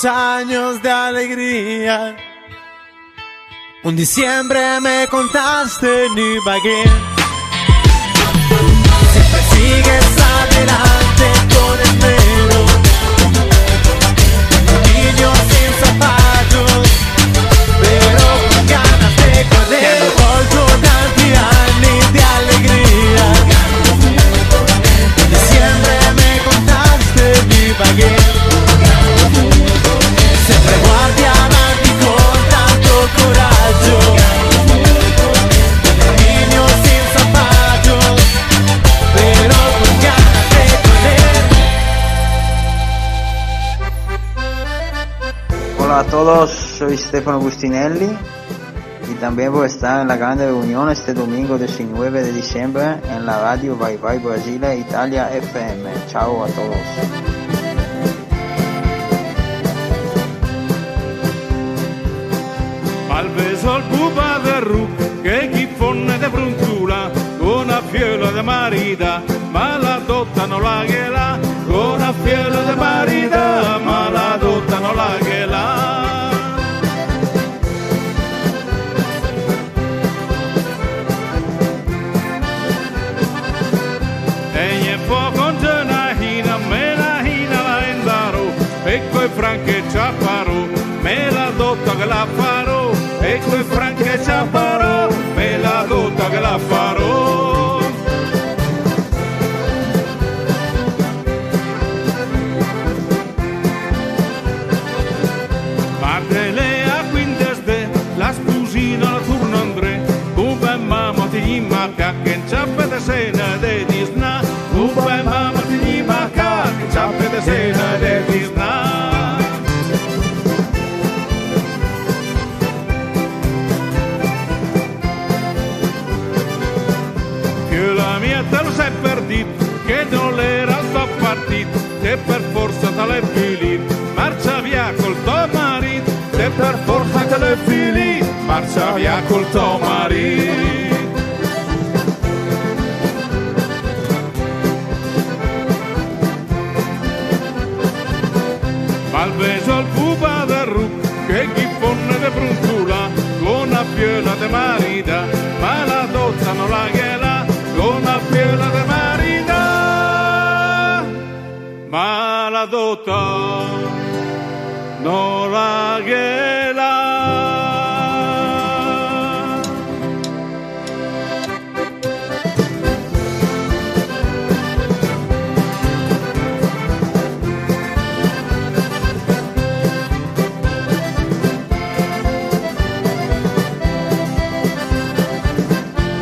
años de alegría. Un diciembre me contaste ni Ibagué. Soy Stefano Agustinelli y también voy a estar en la gran reunión este domingo 19 de diciembre en la radio Vai Vai Brasile Italia FM. Chao a todos. Al beso al pupa de ru, que chifone de bruntula, con una fiela de marida, ma la dotta no la ghela, una fiela de marida, la farò, e coi franche ciapparo, me la dotta che la farò. Partele a quintes de, la spusina la turno andre, come mamma ti manca che ciappe de sena de disna, come mamma ti manca che ciappe de sena forza l'hai finito, marcia via col tuo marito, che per forza l'hai finito, marcia via col tuo marito. Ma il beso al pupa del ru, che chi fonne de bruntula, con una fiela de marida, ma la dozza non la ghela, non la ghela.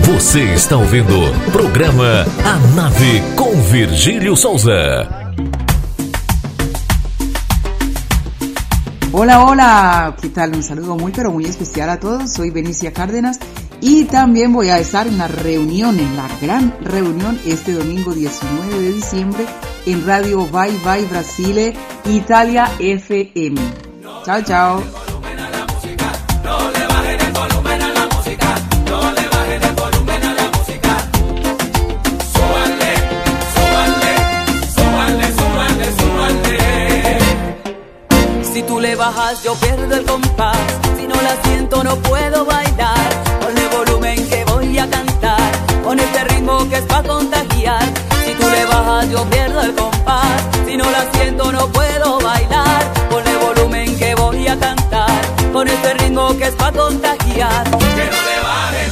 Você está ouvindo programa A Nave com Virgílio Souza. Hola, hola, ¿qué tal? Un saludo muy pero muy especial a todos. Soy Benicia Cárdenas y también voy a estar en la reunión, en la gran reunión este domingo 19 de diciembre en Radio Vai Vai Brasile, Italia FM. Chao, chao. Bajas, yo pierdo el compás. Si no la siento, no puedo bailar. Ponle volumen que voy a cantar. Con este ritmo que es pa' contagiar. Si tú le bajas, yo pierdo el compás. Si no la siento, no puedo bailar. Ponle volumen que voy a cantar. Con este ritmo que es pa' contagiar. Que no le bajen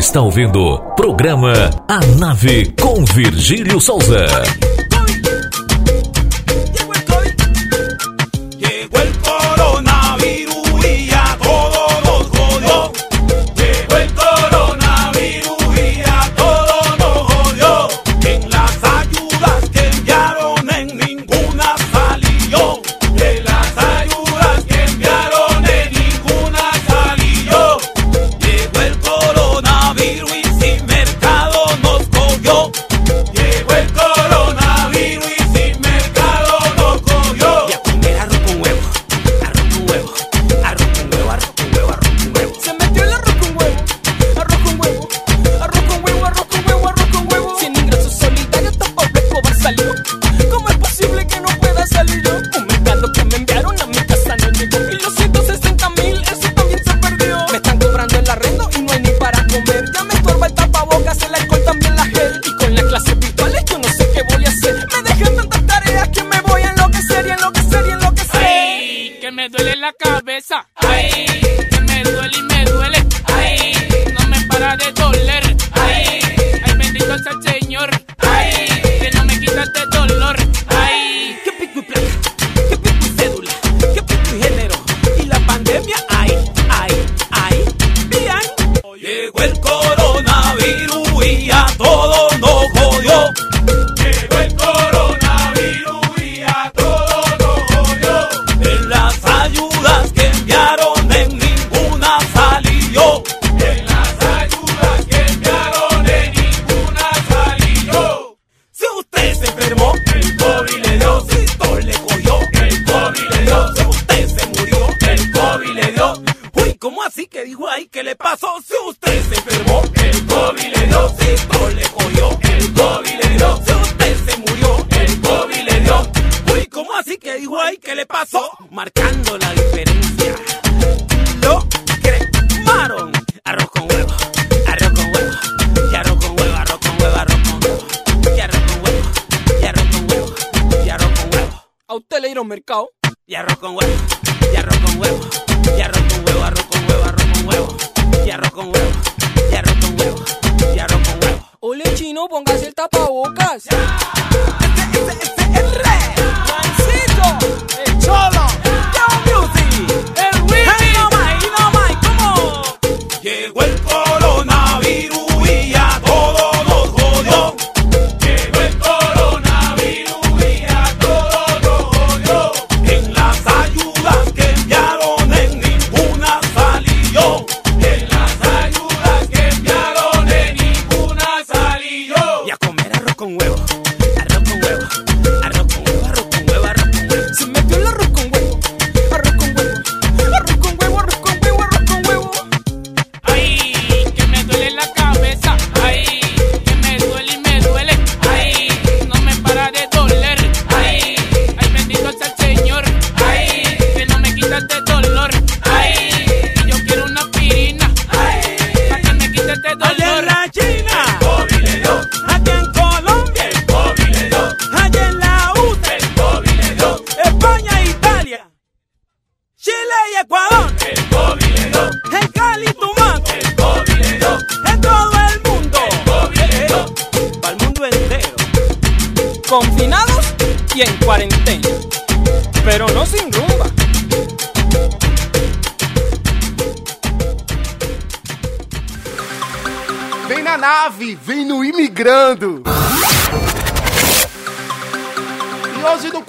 está ouvindo programa A Nave com Virgílio Souza.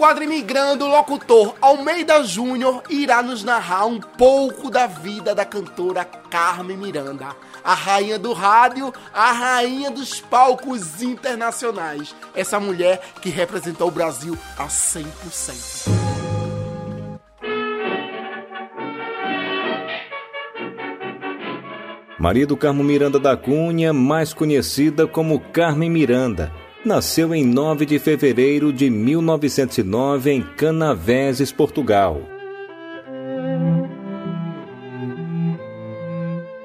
Quadro Imigrando, o locutor Almeida Júnior irá nos narrar um pouco da vida da cantora Carmen Miranda, a rainha do rádio, a rainha dos palcos internacionais. Essa mulher que representou o Brasil a 100%. Maria do Carmo Miranda da Cunha, mais conhecida como Carmen Miranda, nasceu em 9 de fevereiro de 1909 em Canaveses, Portugal.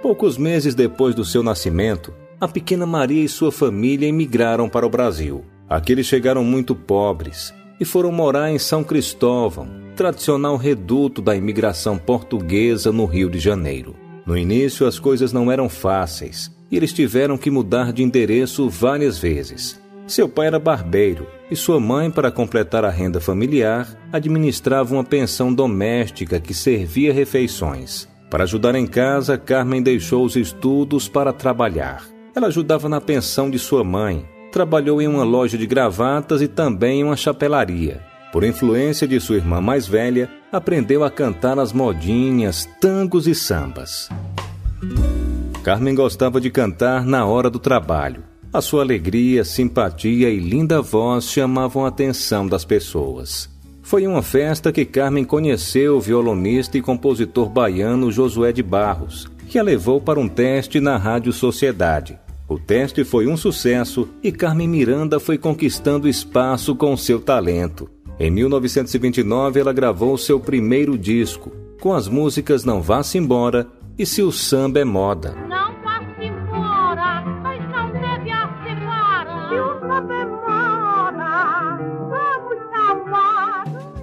Poucos meses depois do seu nascimento, a pequena Maria e sua família emigraram para o Brasil. Aqui eles chegaram muito pobres e foram morar em São Cristóvão, tradicional reduto da imigração portuguesa no Rio de Janeiro. No início, as coisas não eram fáceis e eles tiveram que mudar de endereço várias vezes. Seu pai era barbeiro e sua mãe, para completar a renda familiar, administrava uma pensão doméstica que servia refeições. Para ajudar em casa, Carmen deixou os estudos para trabalhar. Ela ajudava na pensão de sua mãe, trabalhou em uma loja de gravatas e também em uma chapelaria. Por influência de sua irmã mais velha, aprendeu a cantar as modinhas, tangos e sambas. Carmen gostava de cantar na hora do trabalho. A sua alegria, simpatia e linda voz chamavam a atenção das pessoas. Foi uma festa que Carmen conheceu o violonista e compositor baiano Josué de Barros, que a levou para um teste na Rádio Sociedade. O teste foi um sucesso e Carmen Miranda foi conquistando espaço com seu talento. Em 1929, ela gravou seu primeiro disco, com as músicas Não Vá-se Embora e Se o Samba é Moda. Não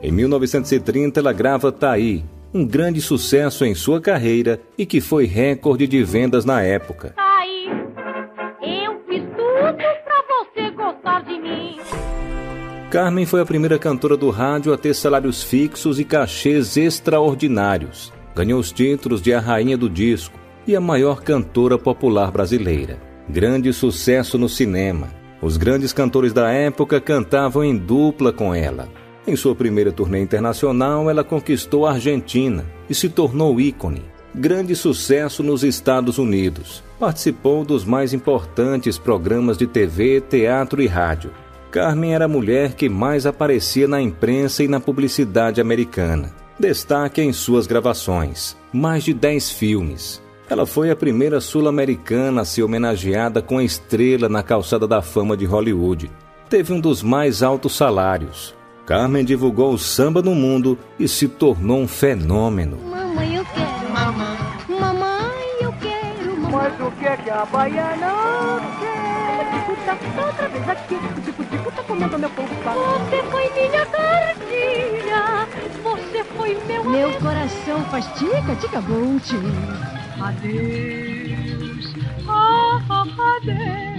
Em 1930, ela grava Taí, um grande sucesso em sua carreira e que foi recorde de vendas na época. Tá aí, eu fiz tudo pra você gostar de mim. Carmen foi a primeira cantora do rádio a ter salários fixos e cachês extraordinários. Ganhou os títulos de a rainha do disco e a maior cantora popular brasileira. Grande sucesso no cinema. Os grandes cantores da época cantavam em dupla com ela. Em sua primeira turnê internacional, ela conquistou a Argentina e se tornou ícone. Grande sucesso nos Estados Unidos. Participou dos mais importantes programas de TV, teatro e rádio. Carmen era a mulher que mais aparecia na imprensa e na publicidade americana. Destaque em suas gravações: mais de 10 filmes. Ela foi a primeira sul-americana a ser homenageada com a estrela na calçada da fama de Hollywood. Teve um dos mais altos salários. Carmen divulgou o samba no mundo e se tornou um fenômeno. Mamãe, eu quero. Mamãe. Mamãe, eu quero. Mamãe. Mas o que é que a baiana quer? Tá outra vez aqui. Tico, tico, tá comendo meu pão. Você foi minha sardinha. Você foi meu Meu coração faz tica, tica, bunte. Adeus. Ah, ah, adeus.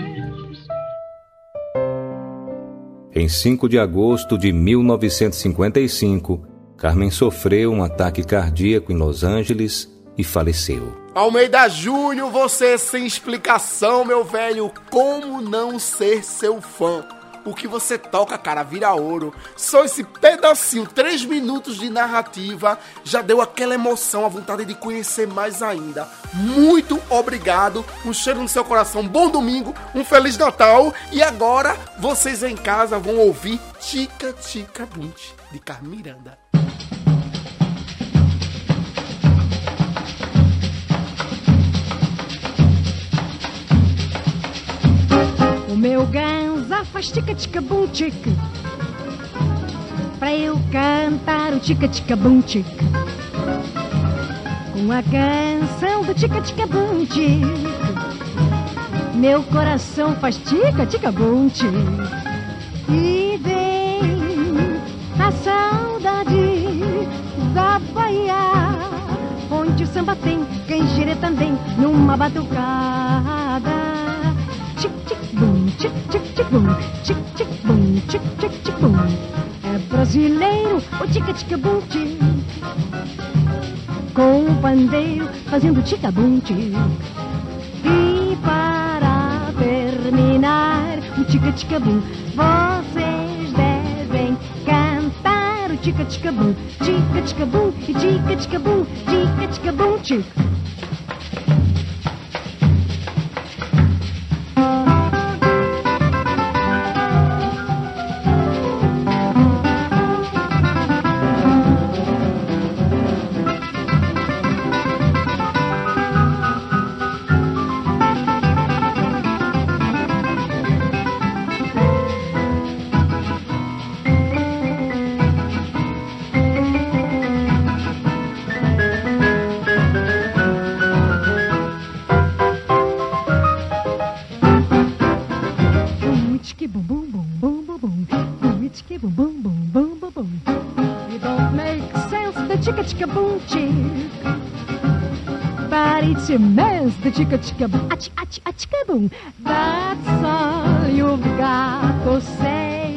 Em 5 de agosto de 1955, Carmen sofreu um ataque cardíaco em Los Angeles e faleceu. Almeida Júnior, você sem explicação, meu velho. Como não ser seu fã? O que você toca, cara, vira ouro. Só esse pedacinho, três minutos de narrativa, já deu aquela emoção, a vontade de conhecer mais ainda. Muito obrigado, um cheiro no seu coração, bom domingo, um Feliz Natal. E agora, vocês em casa vão ouvir Tica Tica Bunte, de Carmen O meu ganza faz tica tica. Pra eu cantar o tica tica. Com a canção do tica tica. Meu coração faz tica tica. E vem a saudade da Bahia. Onde o samba tem canjireira também numa batucada. Tic tic bum, tic tic tic bum, tic tic bum, tic tic tic bum. É brasileiro, o tica-tica-bum, com o pandeiro fazendo tica-bum, E para terminar, o tica-tica-bum, vocês devem cantar o tica-tica-bum, tica-tica-bum, tica-tica-bum, tica-tica-bum, tica. chicka chicka boom, ach ach ach chicka boom. That's all you've got to say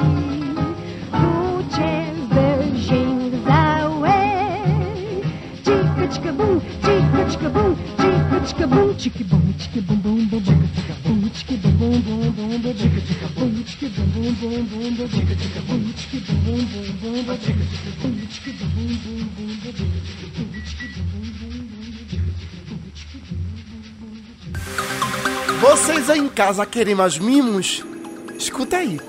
to chase the jings away. Chicka chicka boom, chicka chicka boom, chicka chicka boom, chicky boom, chicky boom boom boom boom. Boom chicky boom boom boom boom boom. Chicka chicka boom chicky boom boom boom boom boom. Chicka chicka boom chicky boom boom boom boom. Chicka chicka boom chicky boom boom boom boom boom. Vocês aí em casa querem mais mimos? Escuta aí.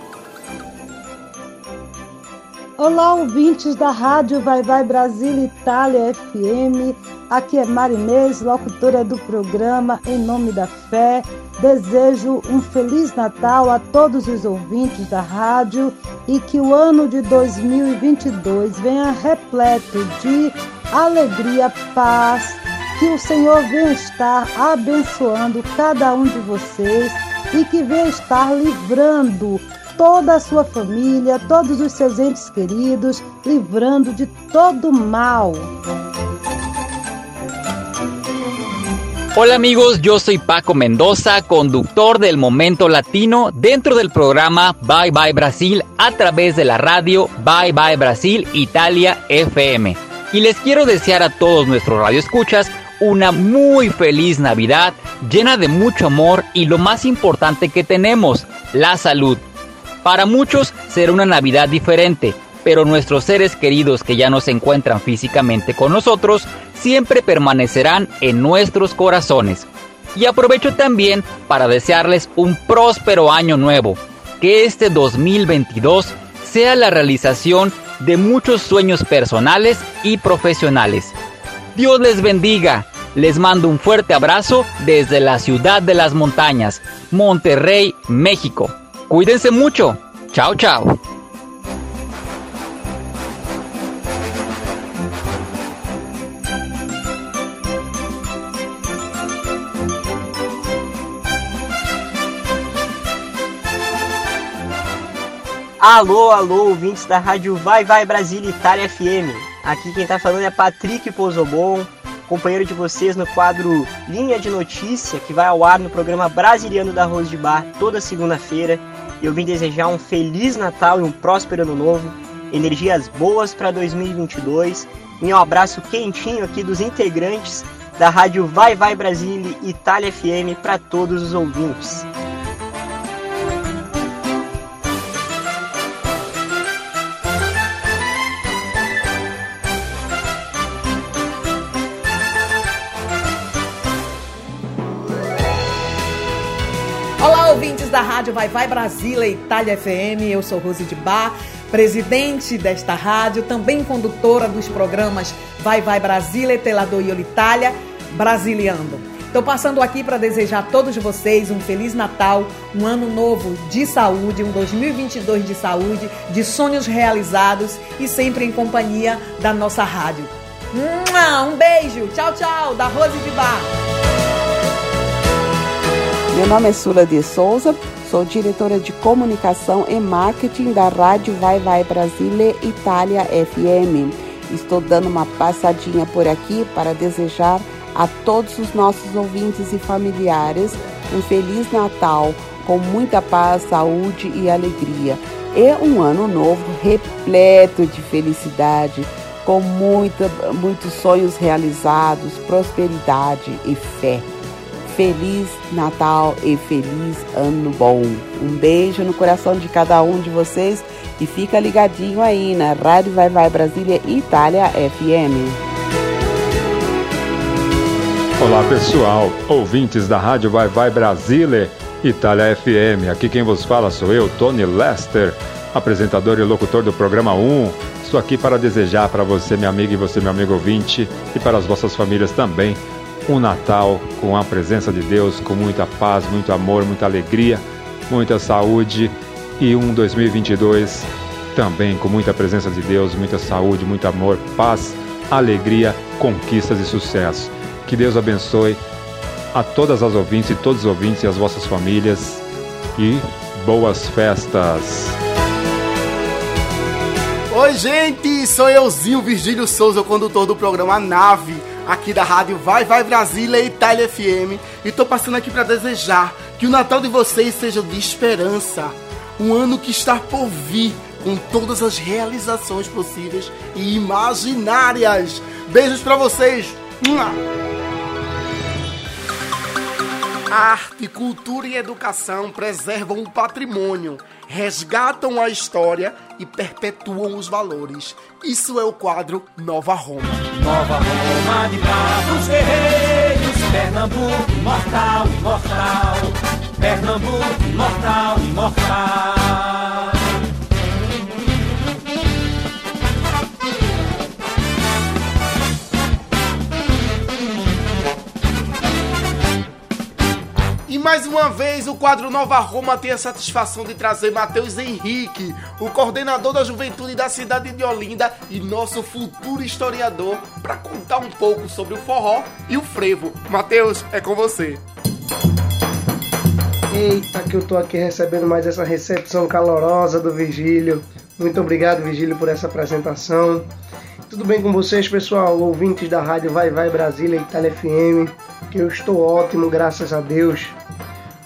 Olá, ouvintes da Rádio Vai Vai Brasil Itália FM. Aqui é Marinês, locutora do programa Em Nome da Fé. Desejo um Feliz Natal a todos os ouvintes da rádio e que o ano de 2022 venha repleto de alegria, paz, que o Senhor venha estar abençoando cada um de vocês e que venha estar livrando toda a sua família, todos os seus entes queridos, livrando de todo mal. Hola amigos, yo soy Paco Mendoza, conductor del Momento Latino dentro del programa Bye Bye Brasil a través de la radio Bye Bye Brasil Italia FM. Y les quiero desear a todos nuestros radioescuchas una muy feliz Navidad llena de mucho amor y lo más importante que tenemos, la salud. Para muchos será una Navidad diferente, pero nuestros seres queridos que ya no se encuentran físicamente con nosotros siempre permanecerán en nuestros corazones. Y aprovecho también para desearles un próspero año nuevo, que este 2022 sea la realización de muchos sueños personales y profesionales. Dios les bendiga. Les mando un fuerte abrazo desde la ciudad de las montañas, Monterrey, México. Cuídense mucho. Chao, chao. Alô, alô, ouvintes da rádio Vai Vai Brasília Itália FM. Aqui quem está falando é Patrick Pozobon, companheiro de vocês no quadro Linha de Notícia, que vai ao ar no programa Brasiliano da Rose de Bar toda segunda-feira. Eu vim desejar um feliz Natal e um próspero ano novo, energias boas para 2022 e um abraço quentinho aqui dos integrantes da rádio Vai Vai Brasília Itália FM para todos os ouvintes. Da Rádio Vai Vai Brasília Itália FM. Eu sou Rose de Bar, presidente desta rádio, também condutora dos programas Vai Vai Brasília Telador e Itália, Brasiliando. Estou passando aqui para desejar a todos vocês um Feliz Natal, um ano novo de saúde, um 2022 de saúde, de sonhos realizados e sempre em companhia da nossa rádio. Um beijo, tchau, tchau, da Rose de Bar. Meu nome é Sula de Souza, sou diretora de comunicação e marketing da Rádio Vai Vai Brasília Itália FM. Estou dando uma passadinha por aqui para desejar a todos os nossos ouvintes e familiares um Feliz Natal com muita paz, saúde e alegria. e um ano novo repleto de felicidade, com muita, muitos sonhos realizados, prosperidade e fé. Feliz Natal e feliz Ano Bom. Um beijo no coração de cada um de vocês e fica ligadinho aí na Rádio Vai Vai Brasília Itália FM. Olá pessoal, ouvintes da Rádio Vai Vai Brasília Itália FM. Aqui quem vos fala sou eu, Tony Lester, apresentador e locutor do programa 1. Estou aqui para desejar para você, minha amiga, e você, meu amigo ouvinte, e para as vossas famílias também, um Natal com a presença de Deus, com muita paz, muito amor, muita alegria, muita saúde e um 2022 também com muita presença de Deus, muita saúde, muito amor, paz, alegria, conquistas e sucesso. Que Deus abençoe a todas as ouvintes e todos os ouvintes e as vossas famílias e boas festas. Oi, gente, sou euzinho Virgílio Souza, o condutor do programa Nave, aqui da rádio Vai Vai Brasília e Itália FM, e tô passando aqui para desejar que o Natal de vocês seja de esperança, um ano que está por vir, com todas as realizações possíveis e imaginárias. Beijos para vocês. Arte, cultura e educação preservam o patrimônio, resgatam a história e perpetuam os valores. Isso é o quadro Nova Roma. Nova Roma de bravos guerreiros, Pernambuco imortal, imortal. Pernambuco imortal, imortal. E mais uma vez, o quadro Nova Roma tem a satisfação de trazer Matheus Henrique, o coordenador da juventude da cidade de Olinda e nosso futuro historiador, para contar um pouco sobre o forró e o frevo. Matheus, é com você. Eita, que eu tô aqui recebendo mais essa recepção calorosa do Vigílio. Muito obrigado, Vigílio, por essa apresentação. Tudo bem com vocês, pessoal? Ouvintes da rádio Vai Vai Brasília Itália FM. Que eu estou ótimo, graças a Deus.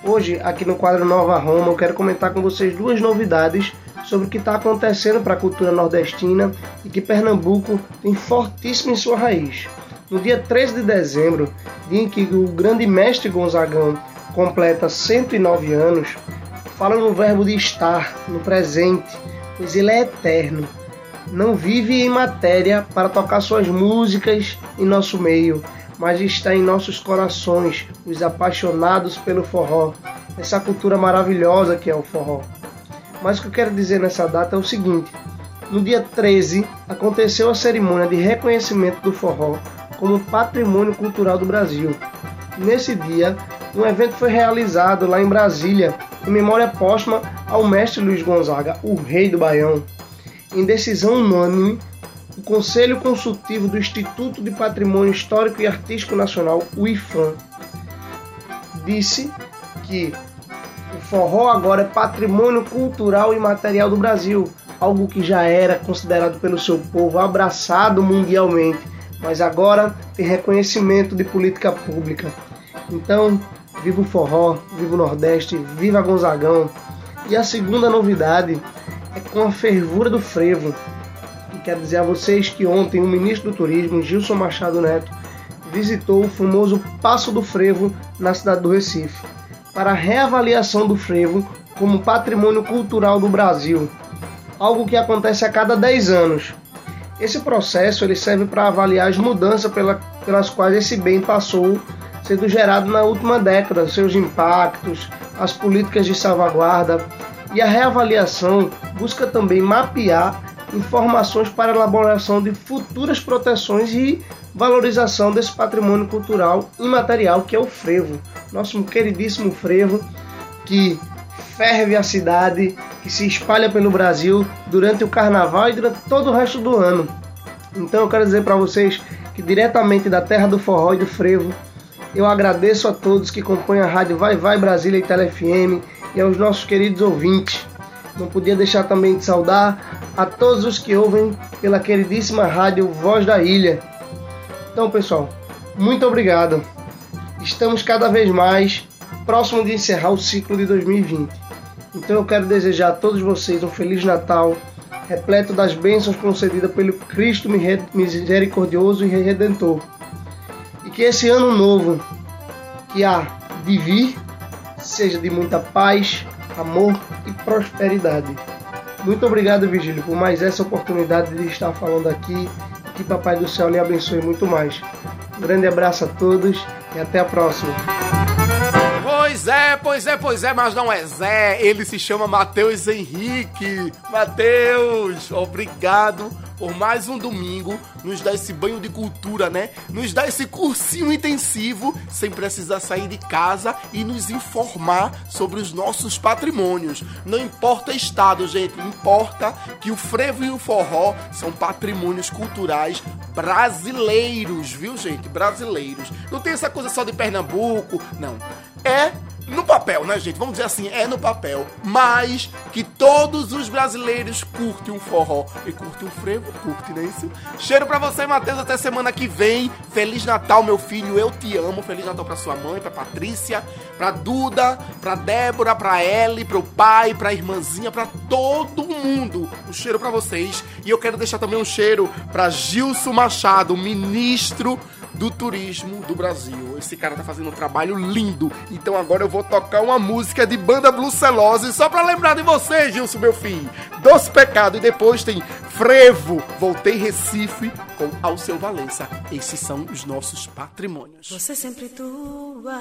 Hoje, aqui no quadro Nova Roma, eu quero comentar com vocês duas novidades sobre o que está acontecendo para a cultura nordestina e que Pernambuco tem fortíssimo em sua raiz. No dia 13 de dezembro, dia em que o grande mestre Gonzagão completa 109 anos, fala no verbo de estar, no presente, pois ele é eterno. Não vive em matéria para tocar suas músicas em nosso meio, mas está em nossos corações, os apaixonados pelo forró, essa cultura maravilhosa que é o forró. Mas o que eu quero dizer nessa data é o seguinte: no dia 13 aconteceu a cerimônia de reconhecimento do forró como patrimônio cultural do Brasil. Nesse dia, um evento foi realizado lá em Brasília, em memória póstuma ao mestre Luiz Gonzaga, o rei do Baião. Em decisão unânime, o Conselho Consultivo do Instituto de Patrimônio Histórico e Artístico Nacional, o IFAM, disse que o forró agora é patrimônio cultural e material do Brasil, algo que já era considerado pelo seu povo abraçado mundialmente, mas agora tem reconhecimento de política pública. Então, viva o forró, viva o Nordeste, viva Gonzagão. E a segunda novidade é com a fervura do frevo, quero dizer a vocês que ontem o ministro do Turismo, Gilson Machado Neto, visitou o famoso Passo do Frevo na cidade do Recife, para a reavaliação do frevo como patrimônio cultural do Brasil, algo que acontece a cada 10 anos. Esse processo ele serve para avaliar as mudanças pela, pelas quais esse bem passou sendo gerado na última década, seus impactos, as políticas de salvaguarda, e a reavaliação busca também mapear informações para elaboração de futuras proteções e valorização desse patrimônio cultural imaterial que é o frevo, nosso queridíssimo frevo que ferve a cidade, que se espalha pelo Brasil durante o carnaval e durante todo o resto do ano. Então eu quero dizer para vocês que diretamente da terra do forró e do frevo, eu agradeço a todos que acompanham a rádio Vai Vai Brasília e Tele FM e aos nossos queridos ouvintes. Não podia deixar também de saudar a todos os que ouvem pela queridíssima rádio Voz da Ilha. Então, pessoal, muito obrigado. Estamos cada vez mais próximo de encerrar o ciclo de 2020. Então eu quero desejar a todos vocês um Feliz Natal, repleto das bênçãos concedidas pelo Cristo misericordioso e redentor. Que esse ano novo que há de vir seja de muita paz, amor e prosperidade. Muito obrigado, Vigílio, por mais essa oportunidade de estar falando aqui. Que Papai do Céu lhe abençoe muito mais. Um grande abraço a todos e até a próxima. Pois é, pois é, pois é, mas não é Zé. Ele se chama Matheus Henrique. Matheus, obrigado por mais um domingo, nos dá esse banho de cultura, né? Nos dá esse cursinho intensivo, sem precisar sair de casa e nos informar sobre os nossos patrimônios. Não importa estado, gente, importa que o frevo e o forró são patrimônios culturais brasileiros, viu, gente? Brasileiros. Não tem essa coisa só de Pernambuco, não. É no papel, né, gente? Vamos dizer assim, é no papel. Mas que todos os brasileiros curtem um forró e curtem um frevo, curte, não é isso? Cheiro pra você, Matheus, até semana que vem. Feliz Natal, meu filho, eu te amo. Feliz Natal pra sua mãe, pra Patrícia, pra Duda, pra Débora, pra Ellie, pro pai, pra irmãzinha, pra todo mundo. Um cheiro pra vocês. E eu quero deixar também um cheiro pra Gilson Machado, ministro do turismo do Brasil. Esse cara tá fazendo um trabalho lindo. Então agora eu vou tocar uma música de banda Brucelose só pra lembrar de você, Gilson, meu filho. Doce Pecado. E depois tem Frevo. Voltei Recife com Alceu Valença. Esses são os nossos patrimônios. Você sempre tua.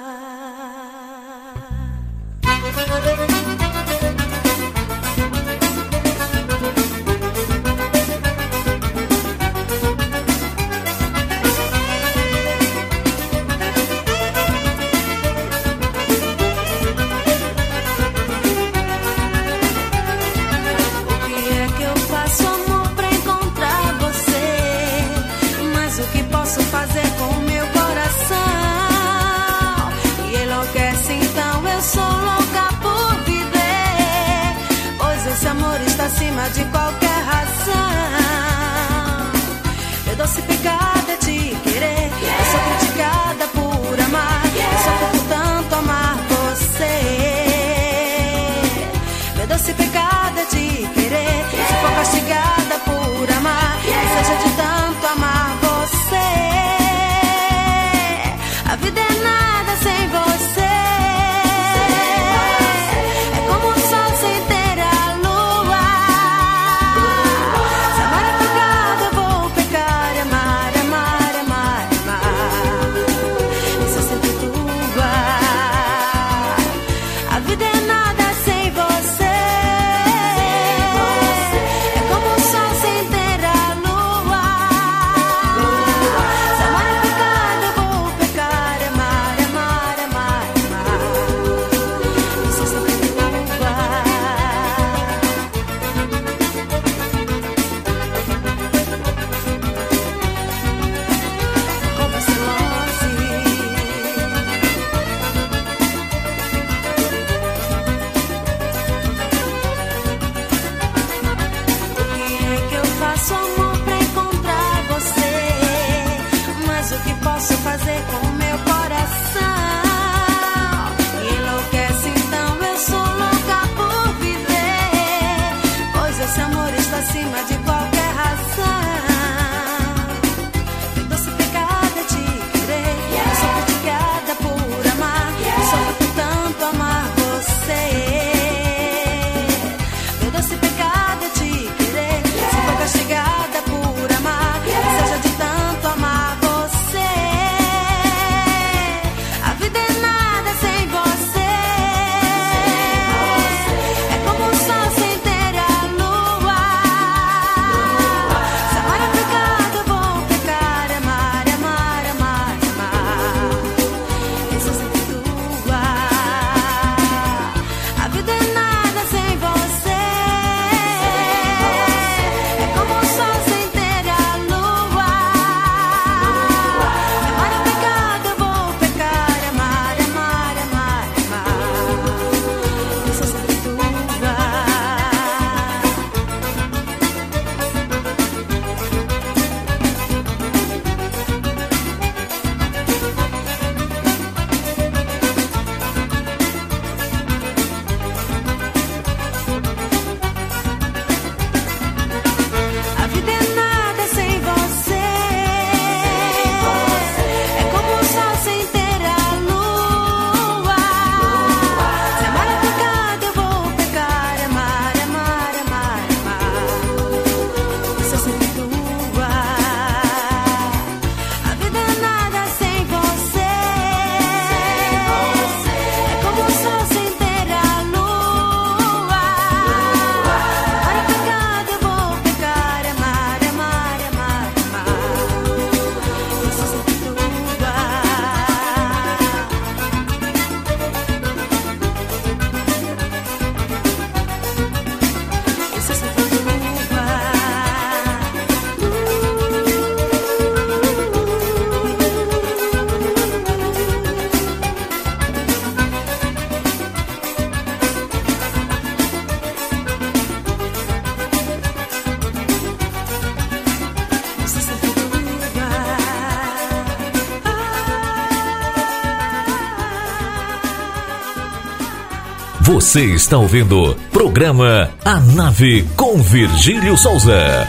Você está ouvindo programa A Nave com Virgílio Souza.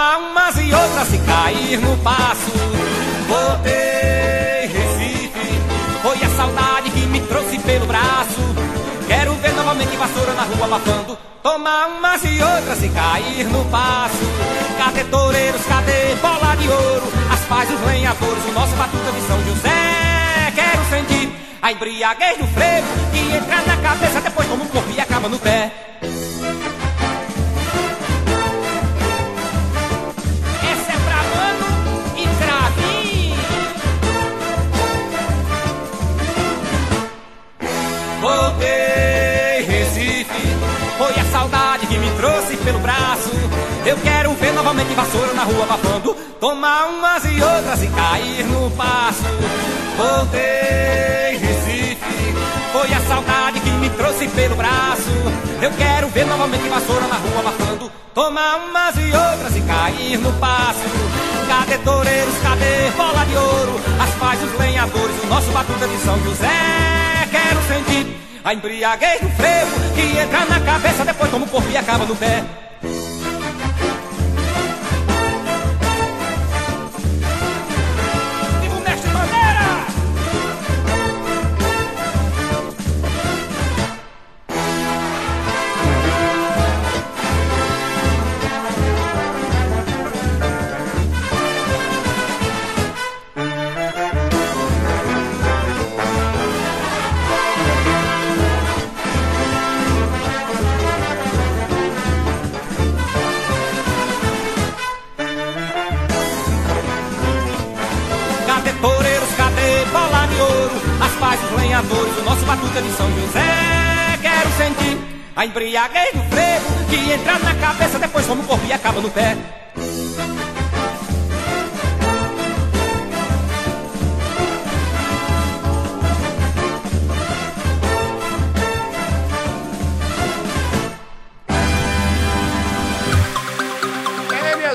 Tomar umas e outras e cair no passo. Voltei, Recife. Foi a saudade que me trouxe pelo braço. Quero ver novamente vassoura na rua abafando. Tomar umas e outras e cair no passo. Cadê toureiros, cadê bola de ouro? As paz dos lenhadores, o nosso batuta de São José. Quero sentir a embriaguez do frevo que entra na cabeça, depois toma um corpo e acaba no pé. Novamente vassoura na rua abafando. Tomar umas e outras e cair no passo. Voltei, Recife. Foi a saudade que me trouxe pelo braço. Eu quero ver novamente vassoura na rua abafando. Tomar umas e outras e cair no passo. Cadê toureiros, cadê bola de ouro? As paz dos lenhadores, o nosso batuta de São José. Quero sentir a embriaguez do frevo que entra na cabeça, depois toma o corpo e acaba no pé. Lenhadores, o nosso batuta de São José. Quero sentir a embriaguez do frevo que entra na cabeça, depois como o corpo e acaba no pé.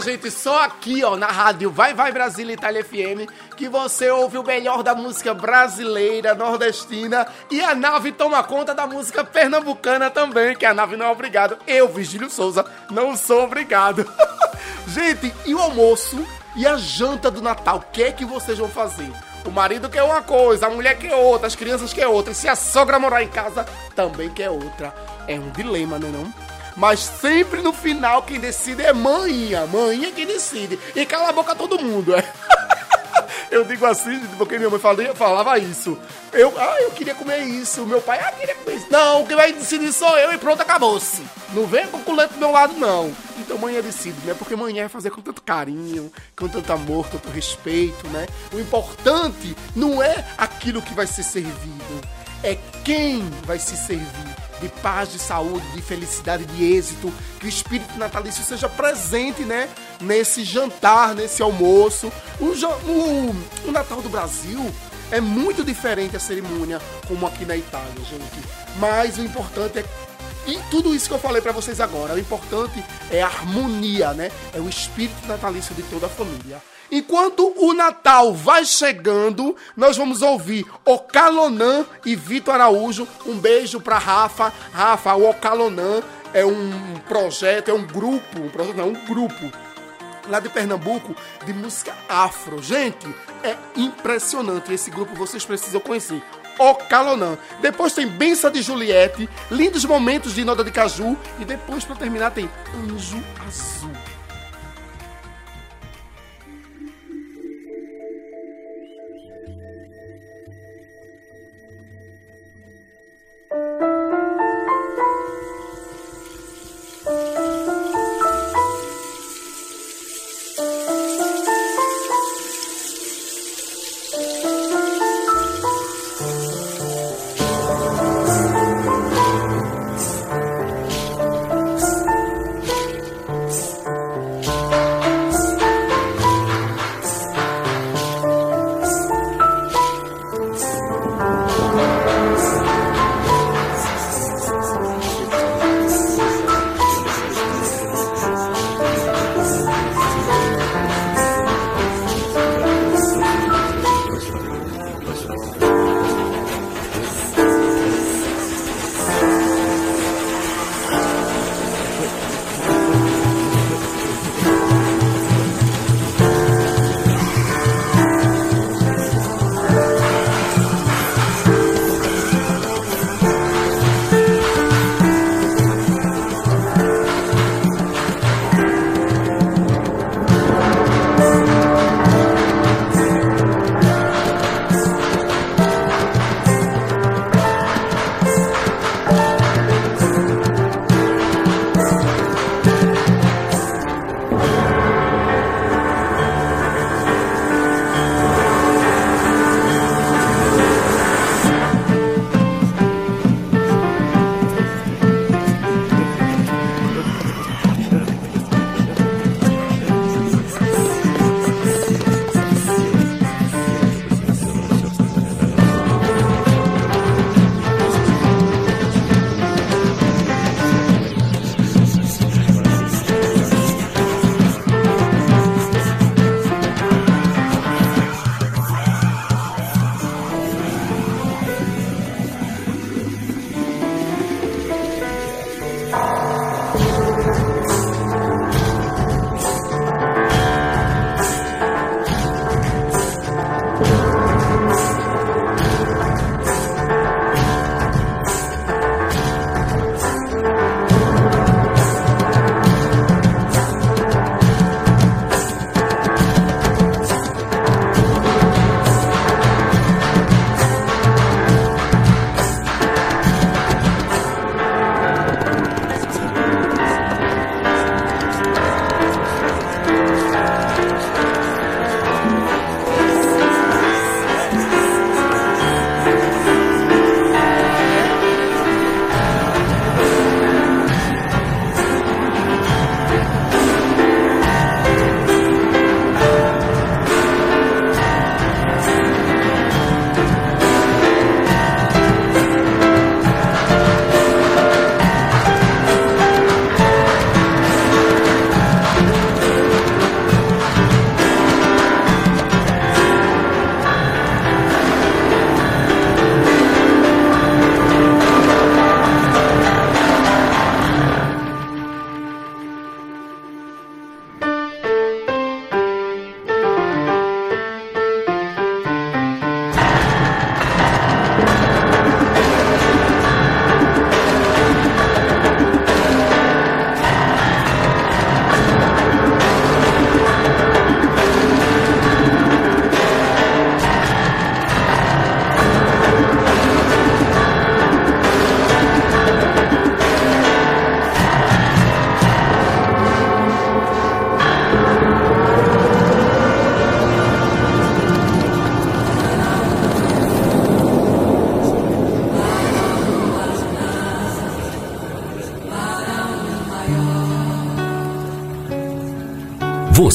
Gente, só aqui, ó, na rádio Vai Vai Brasília Itália FM, que você ouve o melhor da música brasileira, nordestina, e a nave toma conta da música pernambucana também, que a nave não é obrigado. Eu, Virgílio Souza, não sou obrigado. gente, e o almoço e a janta do Natal, o que é que vocês vão fazer? O marido quer uma coisa, a mulher quer outra, as crianças quer outra, e se a sogra morar em casa, também quer outra. É um dilema, né não? Mas sempre no final quem decide é manhinha. Manhinha quem decide. E cala a boca todo mundo, é. Eu digo assim, porque minha mãe falava, isso. Eu, ah, eu queria comer isso. Meu pai, ah, queria comer isso. Não, quem vai decidir sou eu e pronto, acabou-se. Não vem com o culete do meu lado, não. Então manhã decide, né? Porque manhã vai fazer com tanto carinho, com tanto amor, tanto respeito, né? O importante não é aquilo que vai ser servido, é quem vai se servir de paz, de saúde, de felicidade, de êxito, que o espírito natalício seja presente, né? Nesse jantar, nesse almoço. O, o- o Natal do Brasil é muito diferente a cerimônia como aqui na Itália, gente. Mas o importante é e tudo isso que eu falei pra vocês agora, o importante é a harmonia, né? É o espírito natalício de toda a família. Enquanto o Natal vai chegando, nós vamos ouvir Ocalonã e Vitor Araújo. Um beijo pra Rafa. Rafa, o Ocalonã é um projeto, é um grupo, um projeto não, um grupo lá de Pernambuco de música afro. Gente, é impressionante. Esse grupo vocês precisam conhecer. O Calonã. Depois tem Benção de Juliette, lindos momentos de Noda de Caju e depois para terminar tem Anjo Azul.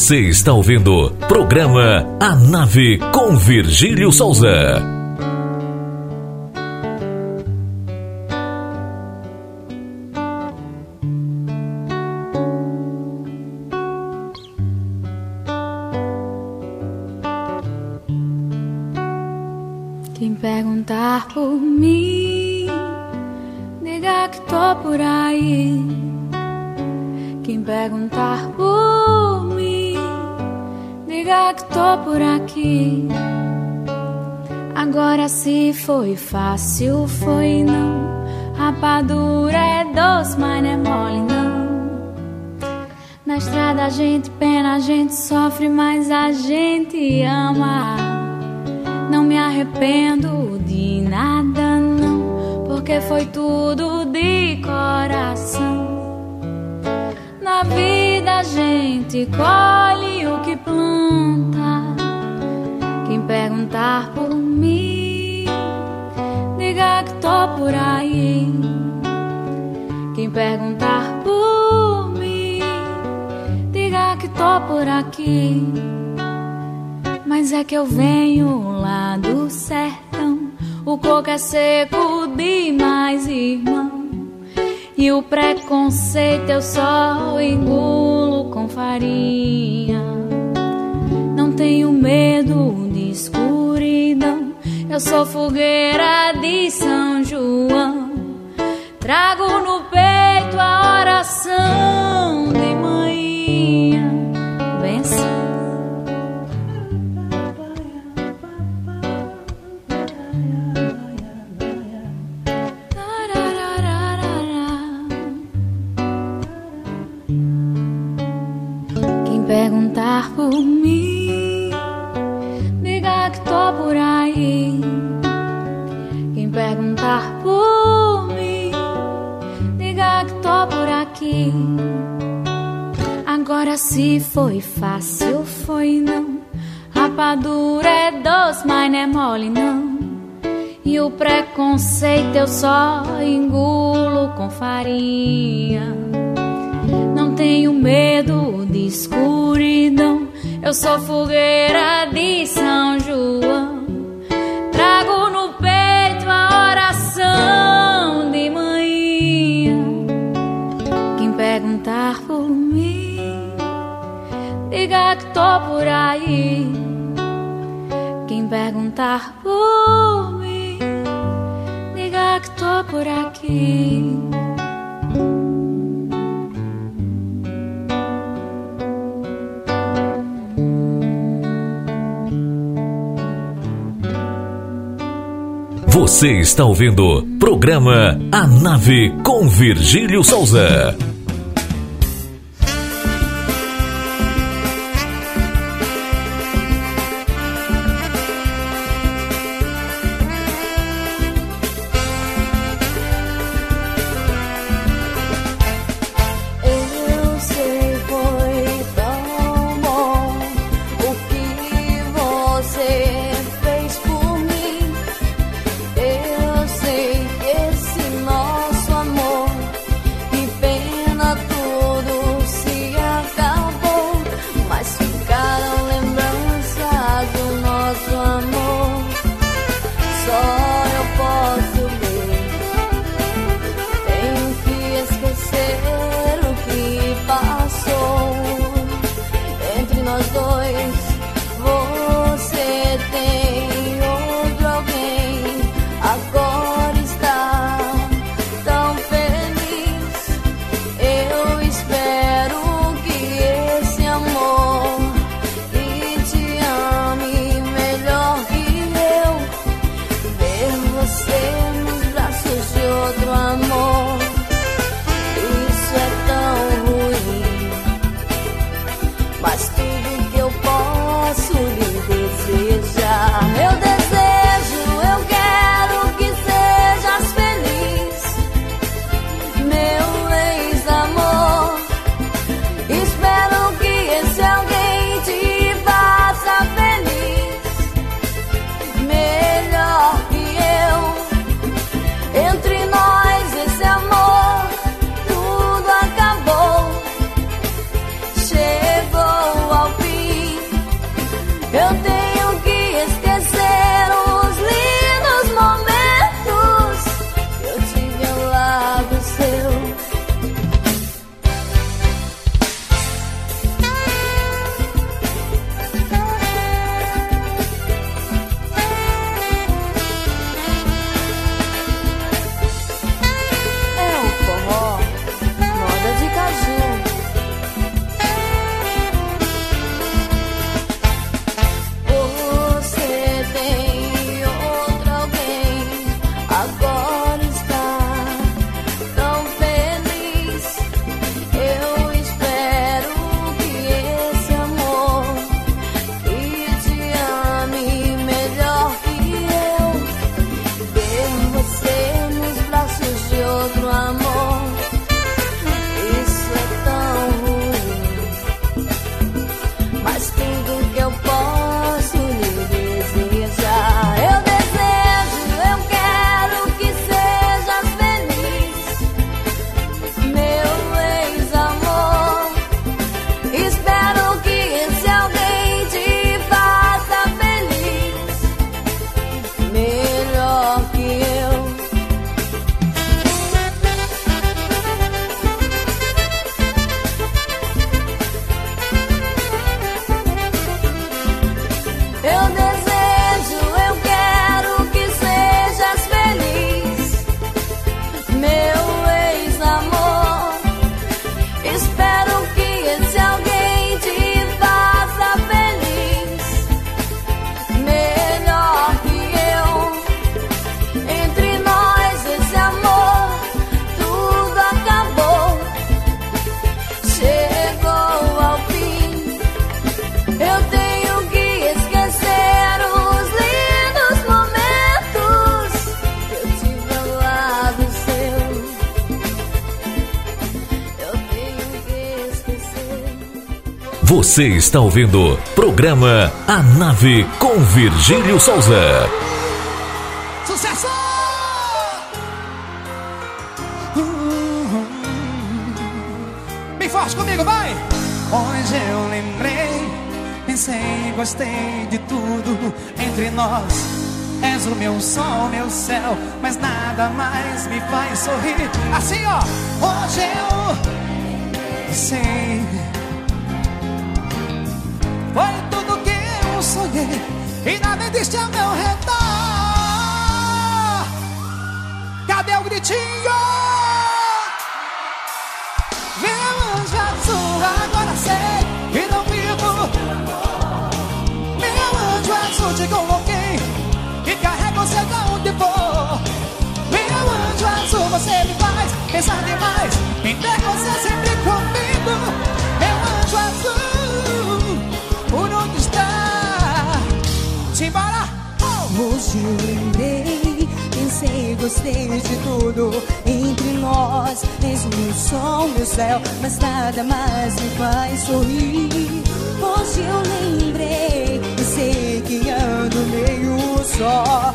Você está ouvindo programa A Nave com Virgílio Souza. Você está ouvindo programa A Nave com Virgílio Souza. Você está ouvindo programa A Nave com Virgílio Souza. Sucesso! Bem forte comigo, vai! Hoje eu lembrei, pensei, gostei de tudo entre nós. És o meu sol, meu céu, mas nada mais me faz sorrir. Assim, ó, hoje eu sei. E nada existe ao meu redor. Cadê o gritinho? Meu anjo azul, agora sei que não vivo. Meu anjo azul, te coloquei e carrego você pra onde for. Meu anjo azul, você me faz pensar demais em ter você sempre comigo. Hoje eu lembrei, pensei, gostei de tudo entre nós. És o meu sol, meu céu, mas nada mais me faz sorrir. Hoje eu lembrei, pensei que ando meio só.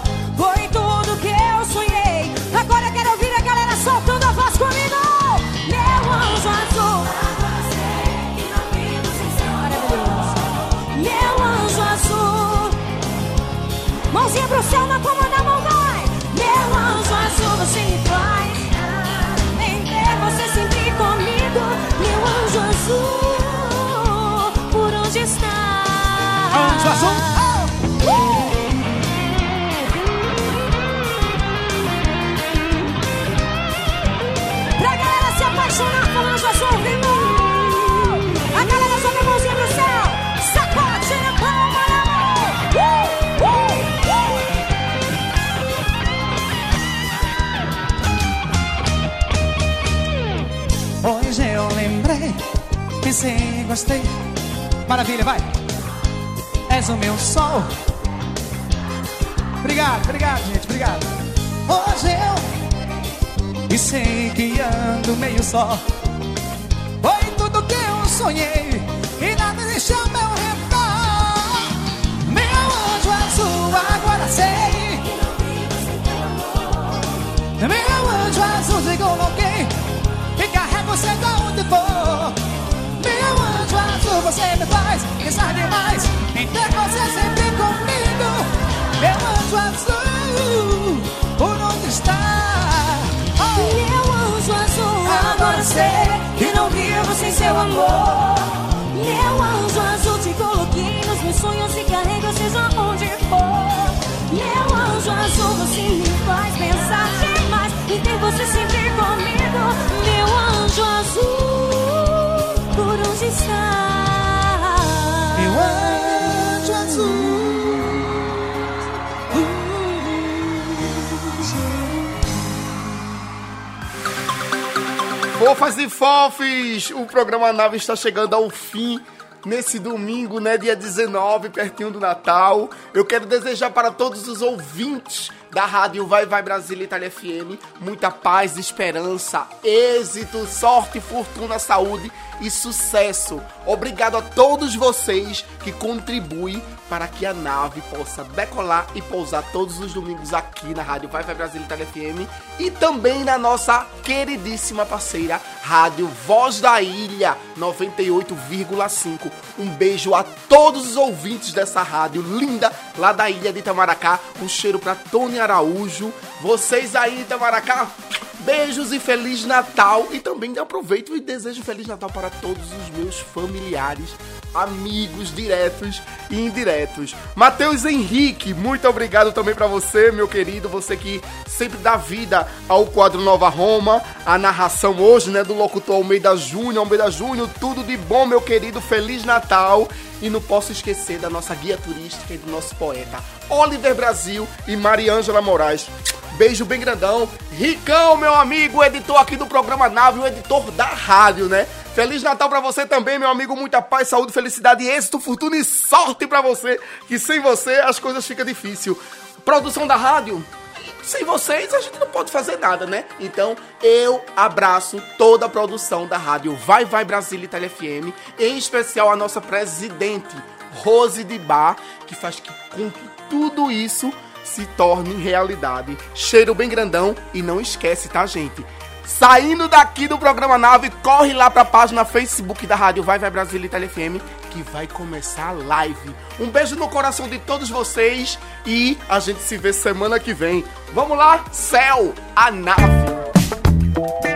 Mãozinha pro gostei. Maravilha, vai! És o meu sol. Obrigado, obrigado, gente, obrigado. Hoje eu pensei que ando meio só. Foi tudo que eu sonhei e nada deixa ao meu redor. Meu anjo azul, agora sei. Meu anjo azul, te coloquei você me faz pensar demais em ter você sempre comigo. Meu anjo azul, por onde está? Meu anjo azul, agora sei que não vivo sem seu amor. Meu anjo azul, te coloquei nos meus sonhos e carrego seja onde for. Meu anjo azul, você me faz pensar demais em ter você sempre comigo. Meu anjo azul, por onde está? Fofas e fofes, o programa Nave está chegando ao fim nesse domingo, né, dia 19, pertinho do Natal. Eu quero desejar para todos os ouvintes da rádio Vai Vai Brasília Itália FM muita paz, esperança, êxito, sorte, fortuna, saúde e sucesso. Obrigado a todos vocês que contribuem para que a nave possa decolar e pousar todos os domingos aqui na rádio Vai Vai Brasília Itália FM e também na nossa queridíssima parceira Rádio Voz da Ilha 98,5. Um beijo a todos os ouvintes dessa rádio linda lá da ilha de Itamaracá. Um cheiro para Tony Araújo. Vocês aí, Itamaracá, beijos e Feliz Natal. E também aproveito e desejo Feliz Natal para todos os meus familiares, amigos diretos e indiretos. Matheus Henrique, muito obrigado também para você, meu querido. Você que sempre dá vida ao quadro Nova Roma. A narração hoje, né, do locutor Almeida Júnior. Almeida Júnior, tudo de bom, meu querido. Feliz Natal. E não posso esquecer da nossa guia turística e do nosso poeta Oliver Brasil e Mariângela Moraes. Beijo bem grandão. Ricão, meu amigo, editor aqui do programa Nave, o editor da rádio, né? Feliz Natal pra você também, meu amigo. Muita paz, saúde, felicidade, êxito, fortuna e sorte pra você. Que sem você as coisas ficam difícil. Produção da rádio, sem vocês a gente não pode fazer nada, né? Então eu abraço toda a produção da rádio Vai Vai Brasília Itália FM, em especial a nossa presidente, Rose de Bar, que faz que, com que tudo isso se torne realidade. Cheiro bem grandão e não esquece, tá, gente? Saindo daqui do programa Nave, corre lá pra página Facebook da rádio Vai Vai Brasília Itália FM que vai começar a live. Um beijo no coração de todos vocês e a gente se vê semana que vem. Vamos lá, céu, a nave.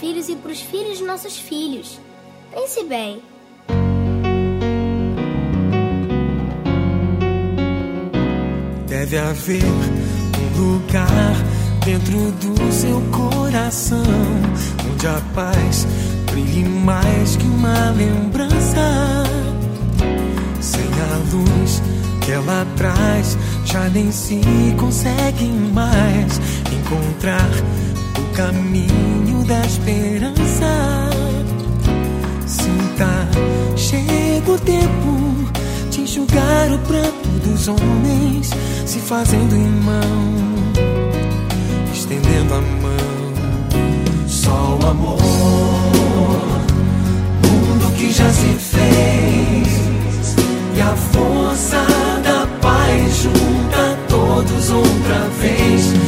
Filhos e para os filhos dos nossos filhos. Pense bem. Deve haver um lugar dentro do seu coração onde a paz brilhe mais que uma lembrança. a luz que ela traz já nem se consegue mais encontrar caminho da esperança. Sinta, chega o tempo de enxugar o pranto dos homens, se fazendo irmão, estendendo a mão. Só o amor, mundo que já se fez, e a força da paz junta todos outra vez.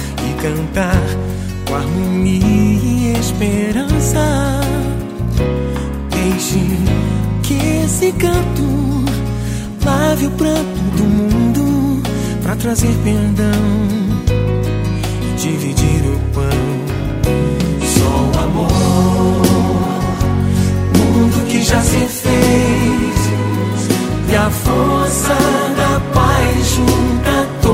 e cantar com harmonia e esperança. Deixe que esse canto lave o pranto do mundo para trazer perdão e dividir o pão. Só o amor, mundo que já se fez e a força da paz junta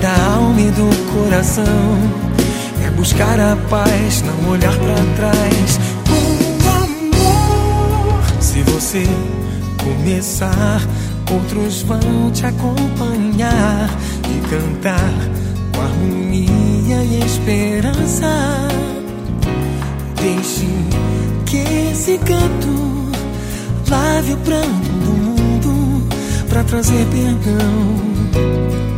da alma e do coração. É buscar a paz, não olhar pra trás. Com amor Se você começar Outros vão te acompanhar e cantar com harmonia e esperança. Deixe que esse canto lave o pranto do mundo para trazer perdão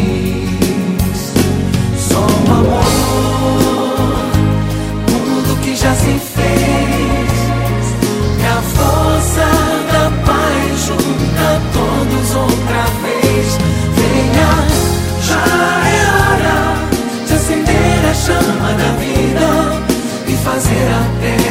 De